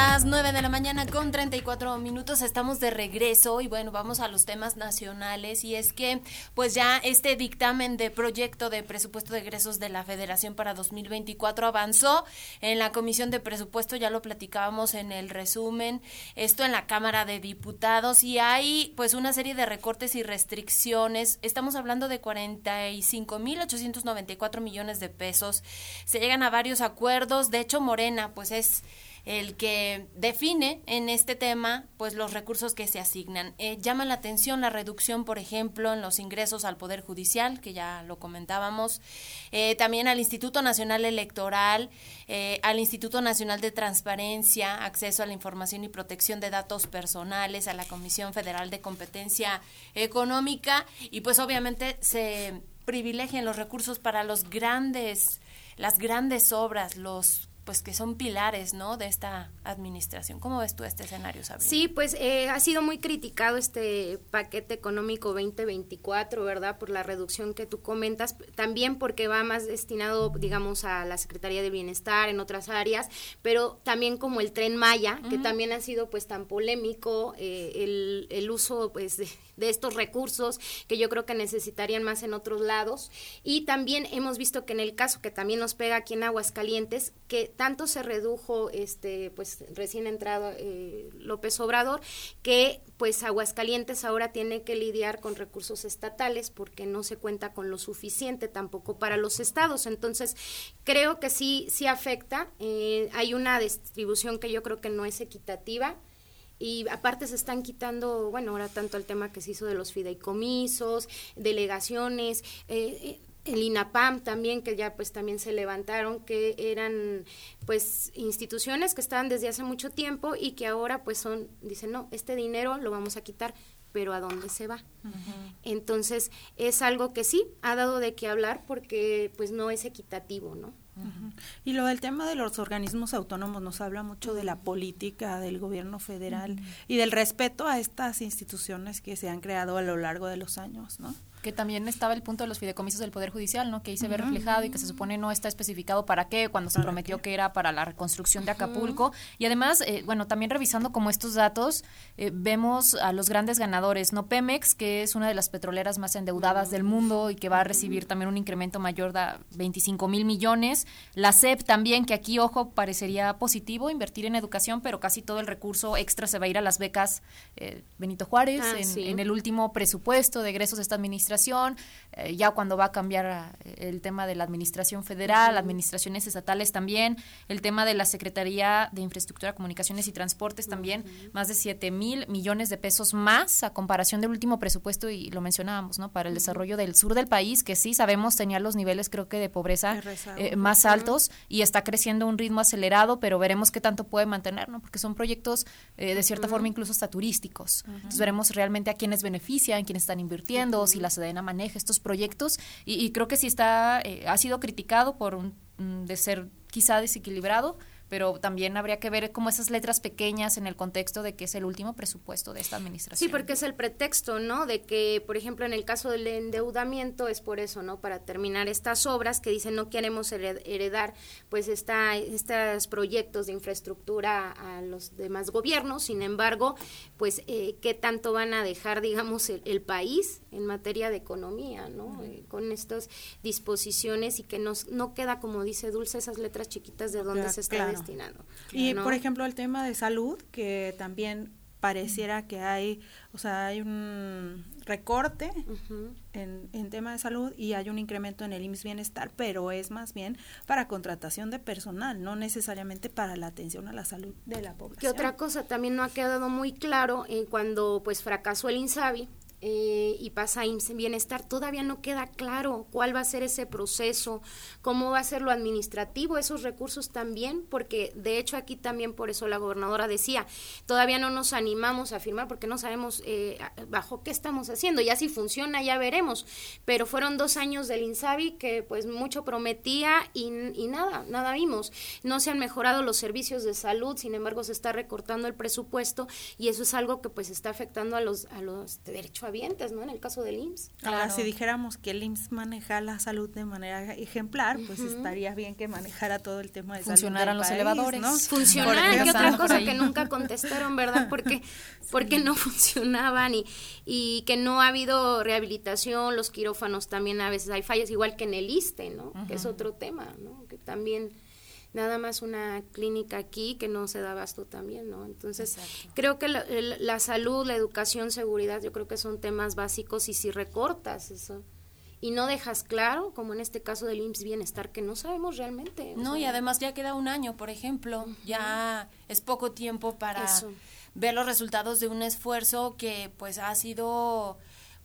las 9 de la mañana con 34 minutos, estamos de regreso y bueno, vamos a los temas nacionales. Y es que pues ya este dictamen de proyecto de presupuesto de egresos de la Federación para 2024 avanzó en la Comisión de Presupuesto, ya lo platicábamos en el resumen, esto en la Cámara de Diputados y hay pues una serie de recortes y restricciones, estamos hablando de 45.894 millones de pesos, se llegan a varios acuerdos, de hecho Morena pues es el que define en este tema pues los recursos que se asignan. Eh, llama la atención la reducción, por ejemplo, en los ingresos al Poder Judicial, que ya lo comentábamos, eh, también al Instituto Nacional Electoral, eh, al Instituto Nacional de Transparencia, Acceso a la Información y Protección de Datos Personales, a la Comisión Federal de Competencia Económica y pues obviamente se privilegian los recursos para los grandes las grandes obras, los pues que son pilares, ¿no? De esta administración. ¿Cómo ves tú este escenario, Sabrina? Sí, pues eh, ha sido muy criticado este paquete económico 2024, ¿verdad? Por la reducción que tú comentas, también porque va más destinado, digamos, a la Secretaría de Bienestar en otras áreas, pero también como el tren Maya, que también ha sido pues tan polémico eh, el, el, uso pues de, de estos recursos que yo creo que necesitarían más en otros lados. Y también hemos visto que en el caso que también nos pega aquí en Aguascalientes, que tanto se redujo, este, pues recién entrado eh, López Obrador, que pues Aguascalientes ahora tiene que lidiar con recursos estatales porque no se cuenta con lo suficiente tampoco para los estados. Entonces, creo que sí, sí afecta. Eh, hay una distribución que yo creo que no es equitativa y aparte se están quitando, bueno, ahora tanto el tema que se hizo de los fideicomisos, delegaciones, eh, el INAPAM también, que ya pues también se levantaron, que eran pues instituciones que estaban desde hace mucho tiempo y que ahora pues son, dicen, no, este dinero lo vamos a quitar, pero ¿a dónde se va? Entonces es algo que sí ha dado de qué hablar porque pues no es equitativo, ¿no? Y lo del tema de los organismos autónomos nos habla mucho de la política del gobierno federal y del respeto a estas instituciones que se han creado a lo largo de los años, ¿no? Que también estaba el punto de los fideicomisos del Poder Judicial, ¿no? Que ahí se ve reflejado y que se supone no está especificado para qué, cuando se prometió que era para la reconstrucción de Acapulco. Y además, eh, bueno, también revisando como estos datos, eh, vemos a los grandes ganadores, ¿no? Pemex, que es una de las petroleras más endeudadas del mundo y que va a recibir también un incremento mayor de 25 mil millones. La CEP también, que aquí, ojo, parecería positivo invertir en educación, pero casi todo el recurso extra se va a ir a las becas eh, Benito Juárez ah, en, en, el último presupuesto de egresos de esta administración administración, eh, ya cuando va a cambiar eh, el tema de la administración federal, administraciones estatales también, el tema de la Secretaría de Infraestructura, Comunicaciones y Transportes también, más de 7 mil millones de pesos más a comparación del último presupuesto, y lo mencionábamos, ¿no? Para el desarrollo del sur del país, que sí sabemos tenía los niveles, creo que, de pobreza eh, más altos y está creciendo a un ritmo acelerado, pero veremos qué tanto puede mantener, ¿no? Porque son proyectos, de cierta forma, incluso hasta turísticos. Entonces veremos realmente a quiénes benefician, quiénes están invirtiendo, si las Maneja estos proyectos y, creo que sí está, eh, ha sido criticado por un, mm, de ser quizá desequilibrado, pero también habría que ver como esas letras pequeñas en el contexto de que es el último presupuesto de esta administración. Sí, porque es el pretexto, ¿no? De que, por ejemplo, en el caso del endeudamiento es por eso, ¿no? Para terminar estas obras que dicen no queremos heredar, pues está estos proyectos de infraestructura a los demás gobiernos. Sin embargo, pues eh, qué tanto van a dejar, digamos, el, país en materia de economía, ¿no? Eh, con estas disposiciones y que nos, no queda, como dice Dulce, esas letras chiquitas de dónde se está y por ejemplo el tema de salud, que también pareciera que hay, o sea, hay un recorte en, en, tema de salud y hay un incremento en el IMSS Bienestar, pero es más bien para contratación de personal, no necesariamente para la atención a la salud de la población. Que otra cosa también no ha quedado muy claro en cuando pues fracasó el INSABI, eh, y pasa en Bienestar, todavía no queda claro cuál va a ser ese proceso, cómo va a ser lo administrativo, esos recursos también, porque de hecho aquí también por eso la gobernadora decía, todavía no nos animamos a firmar porque no sabemos eh, bajo qué estamos haciendo, ya si funciona ya veremos, pero fueron dos años del INSABI que pues mucho prometía y, y nada, nada vimos, no se han mejorado los servicios de salud, sin embargo se está recortando el presupuesto y eso es algo que pues está afectando a los, a los derechos derechohabientes, ¿no? En el caso del IMSS. Ahora, si dijéramos que el IMSS maneja la salud de manera ejemplar, pues estaría bien que manejara todo el tema de Funcionaran salud los elevadores. ¿no? Funcionaran, que otra cosa que nunca contestaron, ¿verdad? Porque, porque no funcionaban y, y que no ha habido rehabilitación, los quirófanos también a veces hay fallas, igual que en el ISTE, ¿no? Que es otro tema, ¿no? Que también nada más una clínica aquí que no se da abasto también, ¿no? Entonces, creo que la, la, salud, la educación, seguridad, yo creo que son temas básicos y si recortas eso y no dejas claro, como en este caso del IMSS Bienestar, que no sabemos realmente. No, y además ya queda un año, por ejemplo, ya es poco tiempo para ver los resultados de un esfuerzo que pues ha sido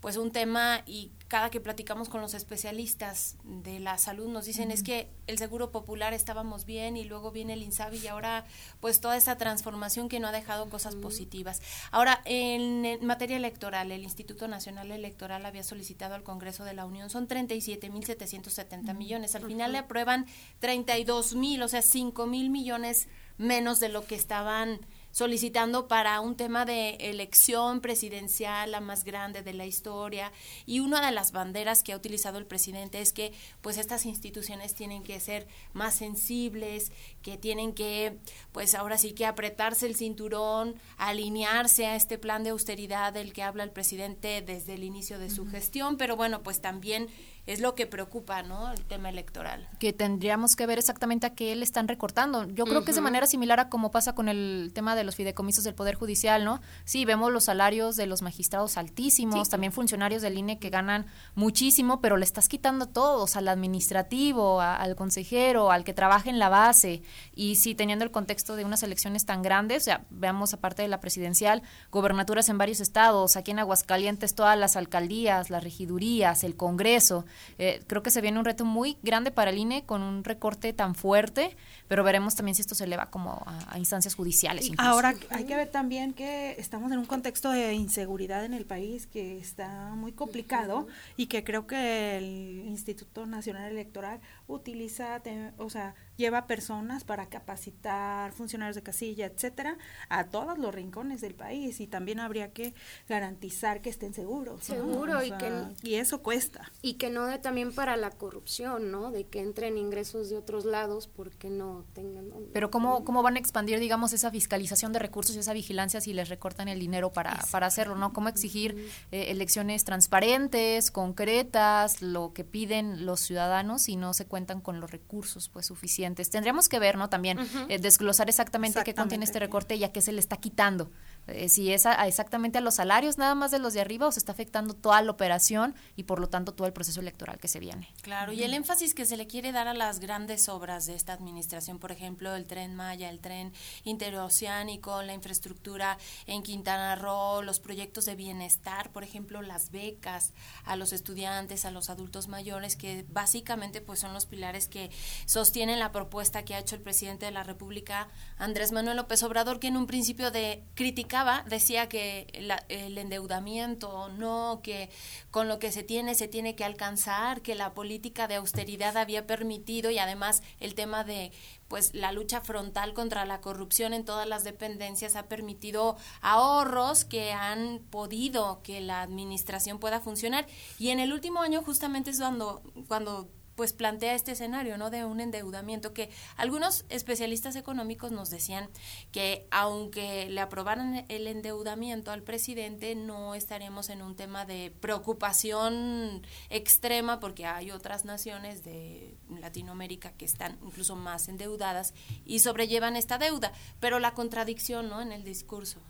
pues un tema y cada que platicamos con los especialistas de la salud nos dicen es que el seguro popular estábamos bien y luego viene el INSABI y ahora pues toda esta transformación que no ha dejado cosas positivas. Ahora, en, materia electoral, el Instituto Nacional Electoral había solicitado al Congreso de la Unión, son 37.770 mil millones, al final le aprueban 32 mil, o sea, 5 mil millones menos de lo que estaban solicitando para un tema de elección presidencial, la más grande de la historia. Y una de las banderas que ha utilizado el presidente es que pues estas instituciones tienen que ser más sensibles, que tienen que, pues ahora sí que apretarse el cinturón, alinearse a este plan de austeridad del que habla el presidente desde el inicio de su gestión, pero bueno, pues también es lo que preocupa, ¿no? El tema electoral. Que tendríamos que ver exactamente a qué le están recortando. Yo creo que es de manera similar a como pasa con el tema de los fideicomisos del Poder Judicial, ¿no? Sí, vemos los salarios de los magistrados altísimos, también funcionarios del INE que ganan muchísimo, pero le estás quitando a todos, al administrativo, al consejero, al que trabaja en la base. Y sí, teniendo el contexto de unas elecciones tan grandes, o sea, veamos aparte de la presidencial, gobernaturas en varios estados, aquí en Aguascalientes todas las alcaldías, las regidurías, el Congreso, eh, creo que se viene un reto muy grande para el INE con un recorte tan fuerte, pero veremos también si esto se eleva como a, instancias judiciales. Ahora hay que ver también que estamos en un contexto de inseguridad en el país que está muy complicado y que creo que el Instituto Nacional Electoral utiliza, o sea, lleva personas para capacitar funcionarios de casilla, etcétera, a todos los rincones del país y también habría que garantizar que estén seguros. Seguro y que y eso cuesta. Y que no dé también para la corrupción, ¿no? De que entren ingresos de otros lados porque no tengan Pero cómo cómo van a expandir digamos esa fiscalización de recursos y esa vigilancia si les recortan el dinero para para hacerlo, ¿no? Cómo exigir eh, elecciones transparentes, concretas, lo que piden los ciudadanos si no se cuentan con los recursos pues suficientes Tendríamos que ver, ¿no? También eh, desglosar exactamente, qué contiene este recorte y a qué se le está quitando. Eh, si es exactamente a los salarios nada más de los de arriba o se está afectando toda la operación y por lo tanto todo el proceso electoral que se viene. Claro, y el énfasis que se le quiere dar a las grandes obras de esta administración, por ejemplo, el tren Maya, el tren interoceánico, la infraestructura en Quintana Roo, los proyectos de bienestar, por ejemplo, las becas a los estudiantes, a los adultos mayores, que básicamente pues son los pilares que sostienen la propuesta que ha hecho el presidente de la República, Andrés Manuel López Obrador, que en un principio de crítica decía que el endeudamiento, no, que con lo que se tiene se tiene que alcanzar, que la política de austeridad había permitido y además el tema de pues la lucha frontal contra la corrupción en todas las dependencias ha permitido ahorros que han podido que la administración pueda funcionar. Y en el último año justamente es cuando cuando pues plantea este escenario, ¿no? De un endeudamiento que algunos especialistas económicos nos decían que aunque le aprobaran el endeudamiento al presidente, no estaríamos en un tema de preocupación extrema porque hay otras naciones de Latinoamérica que están incluso más endeudadas y sobrellevan esta deuda, pero la contradicción, ¿no? En el discurso.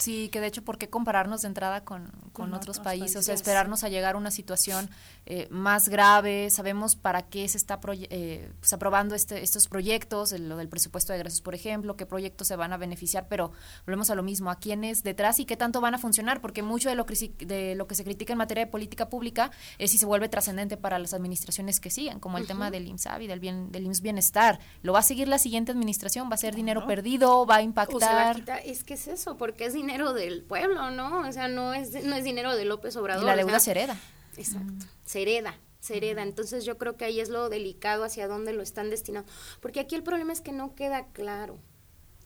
Sí, que de hecho, ¿por qué compararnos de entrada con, con, otros, países? O sea, esperarnos a llegar a una situación eh, más grave. Sabemos para qué se está eh, pues, aprobando este, estos proyectos, lo del presupuesto de egresos, por ejemplo, qué proyectos se van a beneficiar, pero volvemos a lo mismo, a quiénes detrás y qué tanto van a funcionar, porque mucho de lo, de lo que se critica en materia de política pública es si se vuelve trascendente para las administraciones que siguen, como el tema del IMSABI, del, bien, del IMSS Bienestar. ¿Lo va a seguir la siguiente administración? ¿Va a ser dinero perdido? ¿Va a impactar? Es que es eso, porque es dinero dinero del pueblo, ¿no? O sea, no es, no es dinero de López Obrador. Y la deuda se hereda. Exacto, se hereda, se hereda. Entonces yo creo que ahí es lo delicado hacia dónde lo están destinando. Porque aquí el problema es que no queda claro.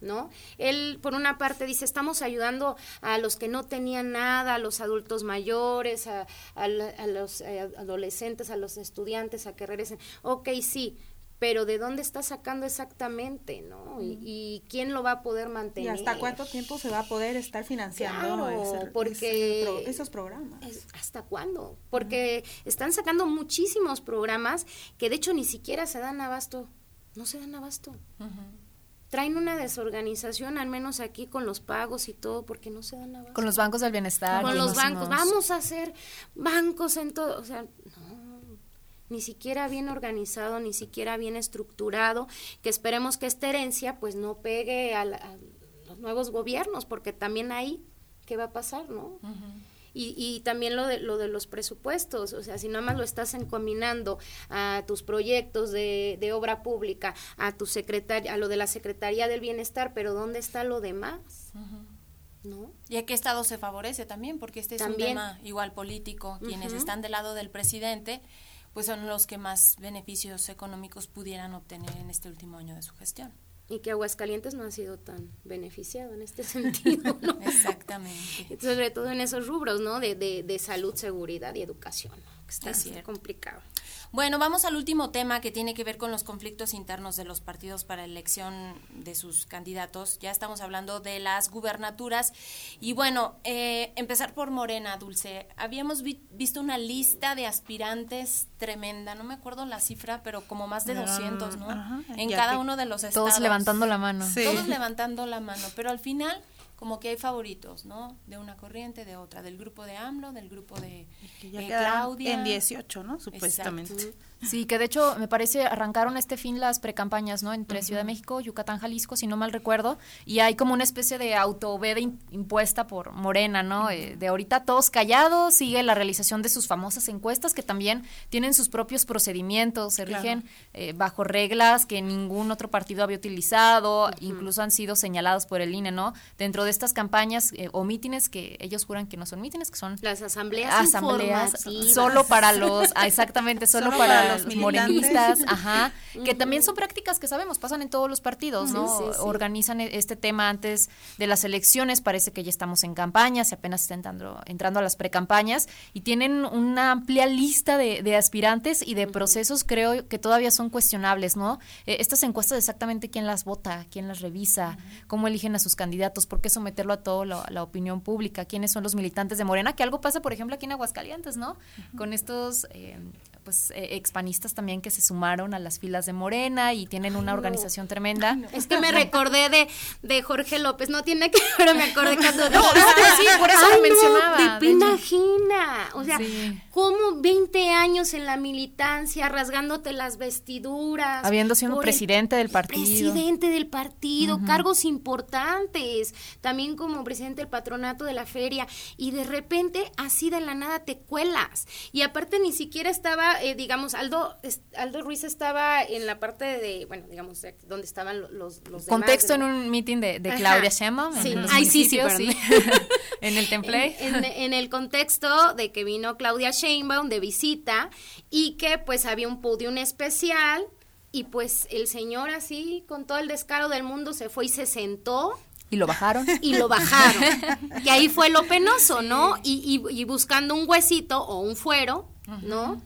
¿no? Él, por una parte, dice, estamos ayudando a los que no tenían nada, a los adultos mayores, a, los eh, adolescentes, a los estudiantes, a que regresen. Ok, sí, pero ¿de dónde está sacando exactamente, no? Y, quién lo va a poder mantener? ¿Y hasta cuánto tiempo se va a poder estar financiando porque esos programas? ¿Hasta cuándo? Porque están sacando muchísimos programas que de hecho ni siquiera se dan abasto, no se dan abasto. Traen una desorganización, al menos aquí con los pagos y todo, porque no se dan abasto. Con los bancos del bienestar. Con los bancos. Vamos a hacer bancos en todo. O sea, no ni siquiera bien organizado, ni siquiera bien estructurado, que esperemos que esta herencia pues no pegue a, los nuevos gobiernos, porque también ahí, ¿qué va a pasar, no? Y, y, también lo de, lo de los presupuestos, o sea, si nada más lo estás encominando a tus proyectos de, de obra pública, a tu secretaria, a lo de la Secretaría del Bienestar, pero ¿dónde está lo demás? ¿No? ¿Y a qué estado se favorece también? Porque este es un tema igual político. Quienes están del lado del presidente pues son los que más beneficios económicos pudieran obtener en este último año de su gestión. Y que Aguascalientes no ha sido tan beneficiado en este sentido, ¿no? Exactamente. Sobre todo en esos rubros, ¿no? De, de, de salud, seguridad y educación, está complicado. Bueno, vamos al último tema que tiene que ver con los conflictos internos de los partidos para la elección de sus candidatos. Ya estamos hablando de las gubernaturas. Y bueno, eh, empezar por Morena, Dulce. Habíamos visto una lista de aspirantes tremenda. No me acuerdo la cifra, pero como más de 200, ¿no? en cada uno de los estados. Todos levantando la mano. Todos levantando la mano. Pero al final como que hay favoritos, ¿no? De una corriente, de otra, del grupo de AMLO, del grupo de eh, Claudia. En 18, ¿no? Supuestamente. Sí, que de hecho me parece arrancaron este fin las precampañas, ¿no? Entre Ciudad de México, Yucatán, Jalisco, si no mal recuerdo, y hay como una especie de autoveda impuesta por Morena, ¿no? Eh, de ahorita todos callados, sigue la realización de sus famosas encuestas que también tienen sus propios procedimientos, se rigen eh, bajo reglas que ningún otro partido había utilizado, incluso han sido señalados por el INE, ¿no? Dentro de estas campañas eh, o mítines que ellos juran que no son mítines, que son las asambleas, asambleas solo para los, ah, exactamente, solo, para los morenistas, ajá, que también son prácticas que sabemos, pasan en todos los partidos, ¿no? Organizan e-, este tema antes de las elecciones, parece que ya estamos en campaña, se apenas está entrando, entrando a las precampañas y tienen una amplia lista de, aspirantes y de procesos, creo que todavía son cuestionables, ¿no? E, estas encuestas exactamente quién las vota, quién las revisa, cómo eligen a sus candidatos, por qué someterlo a toda la, opinión pública, quiénes son los militantes de Morena, que algo pasa, por ejemplo, aquí en Aguascalientes, ¿no? Con estos eh, pues eh, expanistas también que se sumaron a las filas de Morena y tienen una organización tremenda. Es que me recordé de, de Jorge López, no tiene que, pero me acordé cuando no, sí, por eso lo mencionaba. de, imagina, o sea, como 20 años en la militancia, rasgándote las vestiduras. Habiendo sido presidente del partido. Presidente del partido, cargos importantes, también como presidente del patronato de la feria, y de repente así de la nada te cuelas. Y aparte ni siquiera estaba eh, digamos, Aldo, Aldo Ruiz estaba en la parte de, bueno, digamos, donde estaban los, los Contexto en un meeting de, Claudia Sheinbaum. Sí, en sí, sí, en el template. En, el contexto de que vino Claudia Sheinbaum de visita y que pues había un podium especial y pues el señor así, con todo el descaro del mundo, se fue y se sentó. Y lo bajaron. Y lo bajaron. y ahí fue lo penoso, ¿no? Y, y, y buscando un huesito o un fuero, ¿no?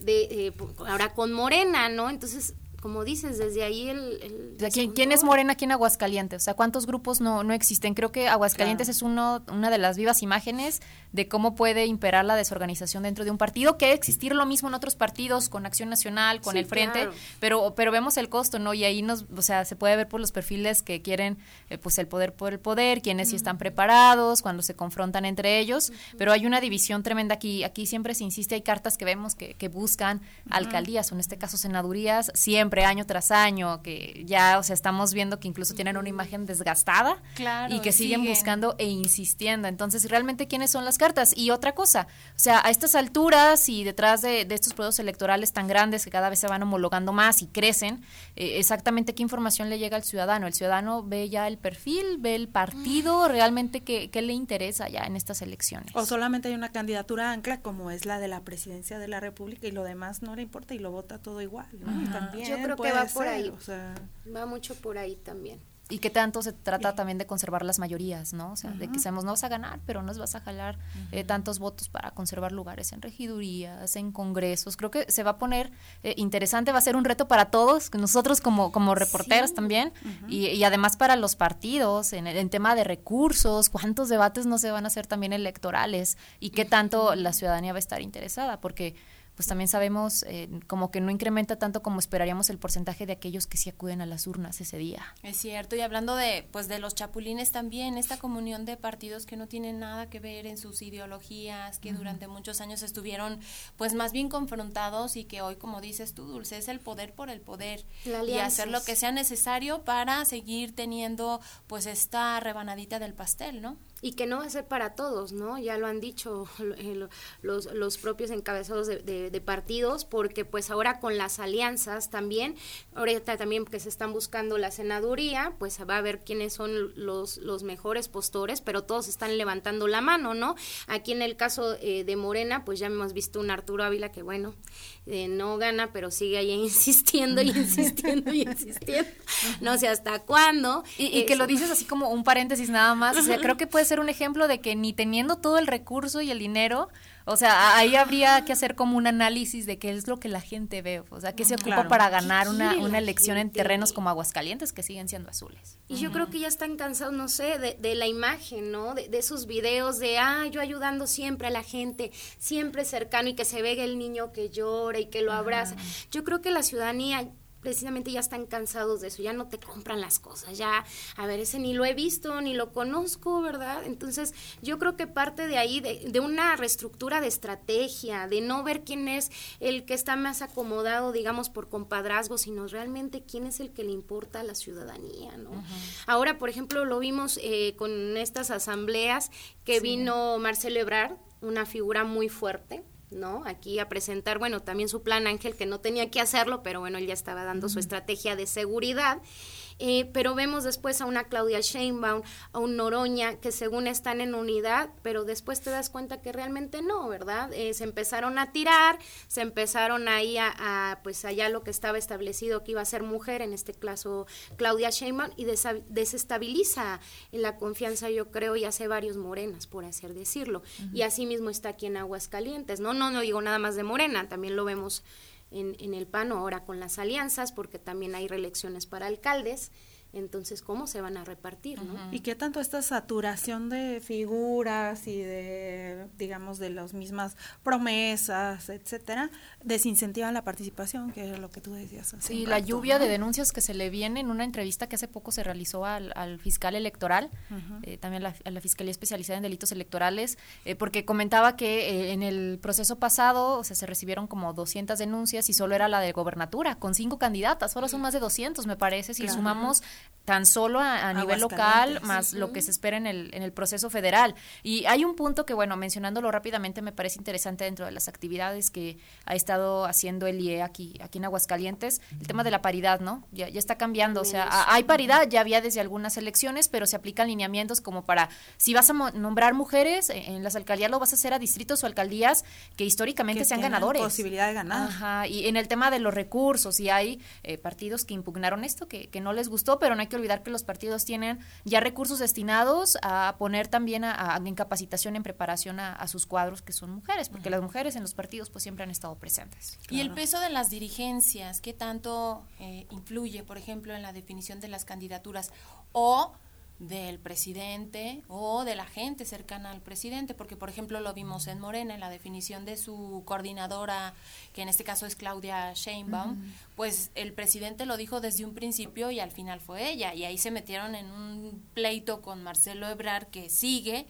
De, eh, ahora con Morena, ¿no? Entonces como dices, desde ahí el... ¿quién, es Morena aquí en Aguascalientes? O sea, ¿cuántos grupos no, no existen? Creo que Aguascalientes es uno, una de las vivas imágenes de cómo puede imperar la desorganización dentro de un partido, que existir lo mismo en otros partidos, con Acción Nacional, con el Frente, pero, pero vemos el costo, ¿no? Y ahí nos, o sea, se puede ver por los perfiles que quieren, eh, pues, el poder por el poder, quienes sí están preparados, cuando se confrontan entre ellos, pero hay una división tremenda aquí. Aquí siempre se insiste, hay cartas que vemos que, que buscan alcaldías, o en este caso senadurías, siempre año tras año, que ya, o sea, estamos viendo que incluso tienen una imagen desgastada y que siguen, buscando e insistiendo. Entonces, realmente, ¿quiénes son las cartas? Y otra cosa, o sea, a estas alturas y detrás de, estos procesos electorales tan grandes que cada vez se van homologando más y crecen, eh, exactamente qué información le llega al ciudadano. El ciudadano ve ya el perfil, ve el partido, mm. realmente qué, qué le interesa ya en estas elecciones. O solamente hay una candidatura ancla como es la de la presidencia de la República y lo demás no le importa y lo vota todo igual. También creo que va por ahí. Va mucho por ahí también. Y que tanto se trata también de conservar las mayorías, ¿no? O sea, de que sabemos, no vas a ganar, pero nos vas a jalar eh, tantos votos para conservar lugares en regidurías, en congresos. Creo que se va a poner eh, interesante, va a ser un reto para todos, nosotros como, como reporteros también, y, además para los partidos, en, en tema de recursos, cuántos debates no se van a hacer también electorales y qué tanto la ciudadanía va a estar interesada, porque pues también sabemos eh, como que no incrementa tanto como esperaríamos el porcentaje de aquellos que sí acuden a las urnas ese día. Es cierto, y hablando de pues de los chapulines también, esta comunión de partidos que no tienen nada que ver en sus ideologías, que durante muchos años estuvieron pues más bien confrontados y que hoy como dices tú, Dulce, es el poder por el poder y hacer lo que sea necesario para seguir teniendo pues esta rebanadita del pastel, ¿no? Y que no va a ser para todos, ¿no? Ya lo han dicho eh, los, los propios encabezados de, partidos, porque pues ahora con las alianzas también, ahorita también que se están buscando la senaduría, pues va a ver quiénes son los, los mejores postores, pero todos están levantando la mano, ¿no? Aquí en el caso eh, de Morena, pues ya hemos visto un Arturo Ávila que bueno, eh, no gana, pero sigue ahí insistiendo y insistiendo y insistiendo, no sé hasta cuándo. Y, que lo dices así como un paréntesis nada más, o sea, creo que puede ser un ejemplo de que ni teniendo todo el recurso y el dinero, o sea, ahí habría que hacer como un análisis de qué es lo que la gente ve, o sea, qué se ocupa para ganar una, una elección en terrenos como Aguascalientes que siguen siendo azules. Y yo creo que ya están cansados, no sé, de, de la imagen, ¿no? De, de, esos videos de, ah, yo ayudando siempre a la gente, siempre cercano y que se ve el niño que llora y que lo abraza. Yo creo que la ciudadanía precisamente ya están cansados de eso, ya no te compran las cosas, ya, a ver, ese ni lo he visto, ni lo conozco, ¿verdad? Entonces, yo creo que parte de ahí, de, una reestructura de estrategia, de no ver quién es el que está más acomodado, digamos, por compadrazgo, sino realmente quién es el que le importa a la ciudadanía, ¿no? Ahora, por ejemplo, lo vimos eh, con estas asambleas que vino Marcelo Ebrard, una figura muy fuerte, ¿no? Aquí a presentar, bueno, también su plan Ángel, que no tenía que hacerlo, pero bueno, él ya estaba dando su estrategia de seguridad. Eh, pero vemos después a una Claudia Sheinbaum, a un Noroña, que según están en unidad, pero después te das cuenta que realmente no, ¿verdad? Eh, se empezaron a tirar, se empezaron ahí a, pues allá lo que estaba establecido que iba a ser mujer, en este caso Claudia Sheinbaum, y desestabiliza la confianza, yo creo, y hace varios morenas, por así decirlo. Y así mismo está aquí en Aguascalientes, ¿no? No, no digo nada más de morena, también lo vemos en, en el PAN ahora con las alianzas, porque también hay reelecciones para alcaldes entonces cómo se van a repartir, ¿no? Y qué tanto esta saturación de figuras y de, digamos, de las mismas promesas, etcétera, desincentivan la participación, que es lo que tú decías. Sí, la lluvia de denuncias que se le viene en una entrevista que hace poco se realizó al, fiscal electoral, eh, también a la, Fiscalía Especializada en Delitos Electorales, eh, porque comentaba que eh, en el proceso pasado, o sea, se recibieron como 200 denuncias y solo era la de gobernatura, con cinco candidatas, ahora son más de 200, me parece, si sumamos tan solo a, nivel local, más lo que se espera en el, en el proceso federal. Y hay un punto que, bueno, mencionándolo rápidamente, me parece interesante dentro de las actividades que ha estado haciendo el IE aquí, aquí en Aguascalientes, el tema de la paridad, ¿no? Ya, ya está cambiando, o sea, hay paridad, ya había desde algunas elecciones, pero se aplican lineamientos como para, si vas a nombrar mujeres eh, en las alcaldías, lo vas a hacer a distritos o alcaldías que históricamente sean ganadores. posibilidad de ganar. Ajá, y en el tema de los recursos, y hay eh, partidos que impugnaron esto, que, que no les gustó, pero no hay que olvidar que los partidos tienen ya recursos destinados a poner también a, en capacitación, en preparación a, sus cuadros que son mujeres, porque las mujeres en los partidos pues siempre han estado presentes. Y el peso de las dirigencias, ¿qué tanto eh, influye, por ejemplo, en la definición de las candidaturas? O del presidente o de la gente cercana al presidente, porque por ejemplo lo vimos en Morena, en la definición de su coordinadora, que en este caso es Claudia Sheinbaum, pues el presidente lo dijo desde un principio y al final fue ella, y ahí se metieron en un pleito con Marcelo Ebrard que sigue,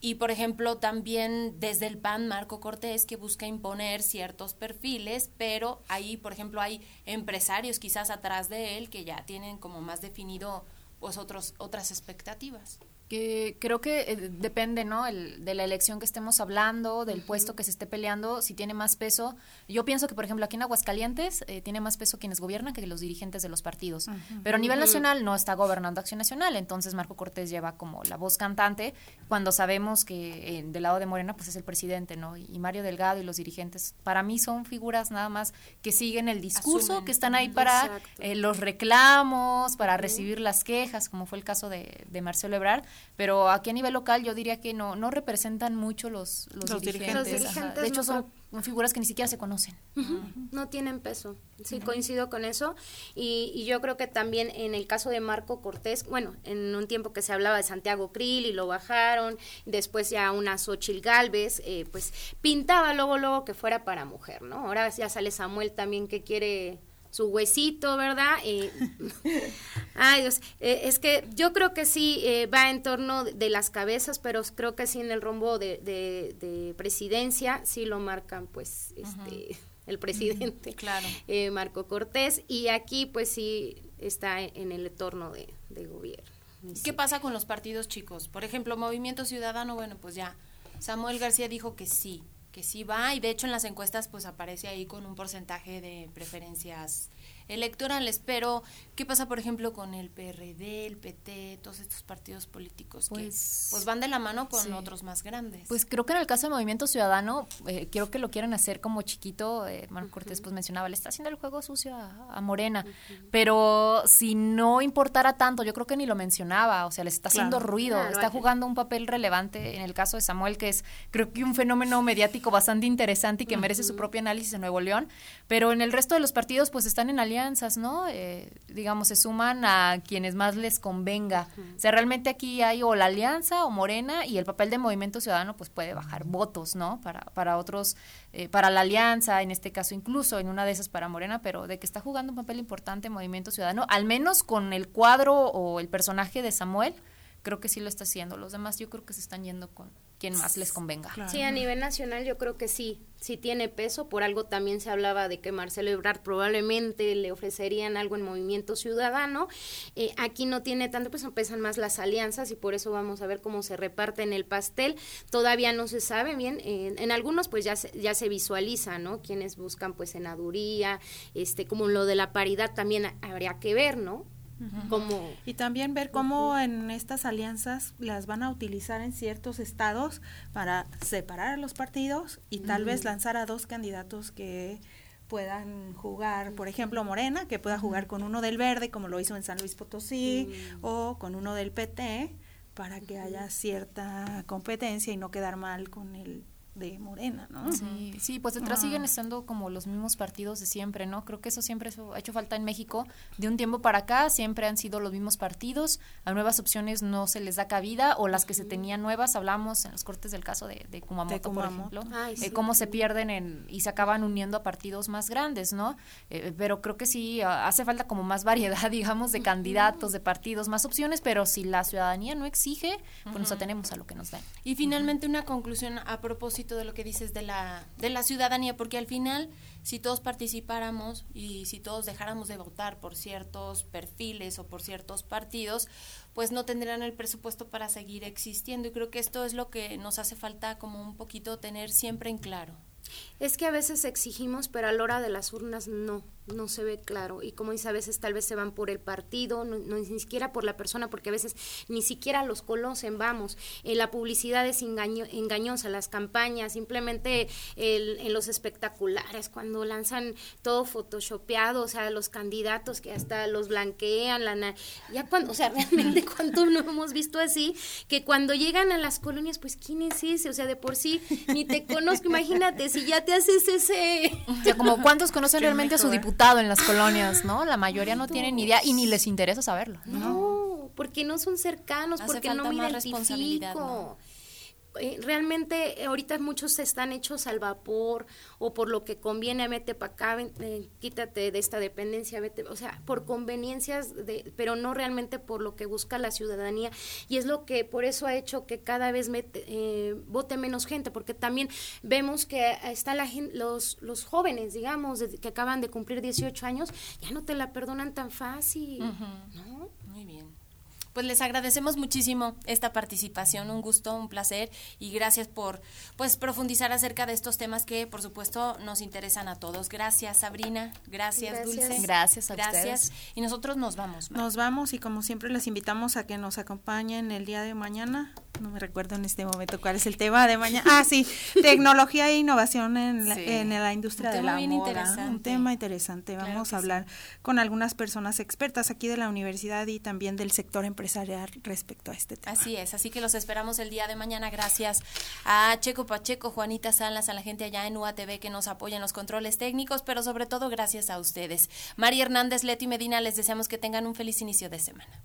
y por ejemplo también desde el PAN Marco Cortés que busca imponer ciertos perfiles, pero ahí por ejemplo hay empresarios quizás atrás de él que ya tienen como más definido pues otros, otras expectativas. Que creo que eh, depende, ¿no? El, de la elección que estemos hablando, del puesto que se esté peleando, si tiene más peso. Yo pienso que, por ejemplo, aquí en Aguascalientes eh, tiene más peso quienes gobiernan que los dirigentes de los partidos. Pero a nivel nacional no está gobernando Acción Nacional, entonces Marco Cortés lleva como la voz cantante cuando sabemos que eh, del lado de Morena pues es el presidente, ¿no? Y, Mario Delgado y los dirigentes, para mí son figuras nada más que siguen el discurso, que están ahí para los reclamos, para recibir las quejas, como fue el caso de, de Marcelo Ebrard pero aquí a nivel local yo diría que no, no representan mucho los, los, dirigentes. De hecho, son figuras que ni siquiera se conocen. No tienen peso. Sí, coincido con eso. Y, y, yo creo que también en el caso de Marco Cortés, bueno, en un tiempo que se hablaba de Santiago Krill y lo bajaron, después ya una Xochil Galvez, eh, pues pintaba luego, luego que fuera para mujer, ¿no? Ahora ya sale Samuel también que quiere su huesito, ¿verdad? Eh, ay Dios, eh, es que yo creo que sí eh, va en torno de las cabezas, pero creo que sí en el rombo de, de, presidencia sí lo marcan pues este el presidente, claro. Marco Cortés, y aquí pues sí está en el entorno de, de gobierno. ¿Qué pasa con los partidos chicos? Por ejemplo, Movimiento Ciudadano, bueno, pues ya, Samuel García dijo que sí, que sí va y de hecho en las encuestas pues aparece ahí con un porcentaje de preferencias electorales, pero ¿qué pasa por ejemplo con el PRD, el PT, todos estos partidos políticos pues, que pues van de la mano con otros más grandes? Pues creo que en el caso del Movimiento Ciudadano, eh, creo que lo quieren hacer como chiquito, eh, Marco Cortés pues mencionaba, le está haciendo el juego sucio a, Morena, pero si no importara tanto, yo creo que ni lo mencionaba, o sea, le está haciendo ruido, está jugando un papel relevante en el caso de Samuel, que es creo que un fenómeno mediático bastante interesante y que merece su propio análisis en Nuevo León, pero en el resto de los partidos pues están en alianza alianzas, ¿no? Eh, digamos, se suman a quienes más les convenga. O sea, realmente aquí hay o la alianza o Morena y el papel de Movimiento Ciudadano pues puede bajar votos, ¿no? Para, para otros, eh, para la alianza, en este caso incluso, en una de esas para Morena, pero de que está jugando un papel importante Movimiento Ciudadano, al menos con el cuadro o el personaje de Samuel, creo que sí lo está haciendo. Los demás yo creo que se están yendo con quien más les convenga. Sí, a nivel nacional yo creo que sí, sí tiene peso. Por algo también se hablaba de que Marcelo Ebrard probablemente le ofrecerían algo en Movimiento Ciudadano. Eh, aquí no tiene tanto peso, pesan más las alianzas y por eso vamos a ver cómo se reparte en el pastel. Todavía no se sabe bien. en algunos pues ya se, ya se visualiza, ¿no? Quienes buscan pues senaduría, este, como lo de la paridad también habría que ver, ¿no? Y también ver cómo en estas alianzas las van a utilizar en ciertos estados para separar a los partidos y tal vez lanzar a dos candidatos que puedan jugar, por ejemplo, Morena, que pueda jugar con uno del Verde, como lo hizo en San Luis Potosí, o con uno del PT, para que haya cierta competencia y no quedar mal con el de Morena, ¿no? Sí, sí, pues detrás siguen estando como los mismos partidos de siempre, ¿no? Creo que eso siempre ha hecho falta en México. De un tiempo para acá siempre han sido los mismos partidos, a nuevas opciones no se les da cabida o las que se tenían nuevas, hablamos en los cortes del caso de, de Kumamoto, por ejemplo, eh, cómo se pierden en, y se acaban uniendo a partidos más grandes, ¿no? Eh, pero creo que sí, hace falta como más variedad, digamos, de candidatos, de partidos, más opciones, pero si la ciudadanía no exige, pues nos atenemos a lo que nos den. Y finalmente una conclusión a propósito de lo que dices de la, de la ciudadanía, porque al final, si todos participáramos y si todos dejáramos de votar por ciertos perfiles o por ciertos partidos, pues no tendrían el presupuesto para seguir existiendo. Y creo que esto es lo que nos hace falta como un poquito tener siempre en claro. Es que a veces exigimos, pero a la hora de las urnas no no se ve claro. Y como dice a veces tal vez se van por el partido no, ni siquiera por la persona porque a veces ni siquiera los conocen vamos. Eh, la publicidad es engaño, engañosa las campañas simplemente en los espectaculares cuando lanzan todo photoshopeado o sea los candidatos que hasta los blanquean la ya cuando o sea realmente cuánto no hemos visto así que cuando llegan a las colonias pues quién es ese o sea de por sí ni te conozco imagínate si ya te haces ese o sea como cuántos conocen realmente a su diputado en las colonias, ¿no? La mayoría no tienen ni idea y ni les interesa saberlo. No, porque no son cercanos, porque no me identifico. Eh, realmente eh, ahorita muchos están hechos al vapor o por lo que conviene, vete para acá, eh, quítate de esta dependencia, vete, o sea, por conveniencias, de, pero no realmente por lo que busca la ciudadanía. Y es lo que por eso ha hecho que cada vez vote menos gente, porque también vemos que están la los, los jóvenes, digamos, que acaban de cumplir 18 años, ya no te la perdonan tan fácil, ¿no? Pues les agradecemos muchísimo esta participación, un gusto, un placer y gracias por pues profundizar acerca de estos temas que por supuesto nos interesan a todos. Gracias Sabrina, gracias, Dulce. Gracias a gracias. Y nosotros nos vamos. Nos vamos y como siempre les invitamos a que nos acompañen el día de mañana. No me recuerdo en este momento cuál es el tema de mañana. Ah, sí, tecnología e innovación en la, en la industria de la moda. Un tema interesante. Vamos a hablar con algunas personas expertas aquí de la universidad y también del sector empresarial respecto a este tema. Así es, así que los esperamos el día de mañana. Gracias a Checo Pacheco, Juanita Salas, a la gente allá en UATV que nos apoya en los controles técnicos, pero sobre todo gracias a ustedes. María Hernández, Leti Medina, les deseamos que tengan un feliz inicio de semana.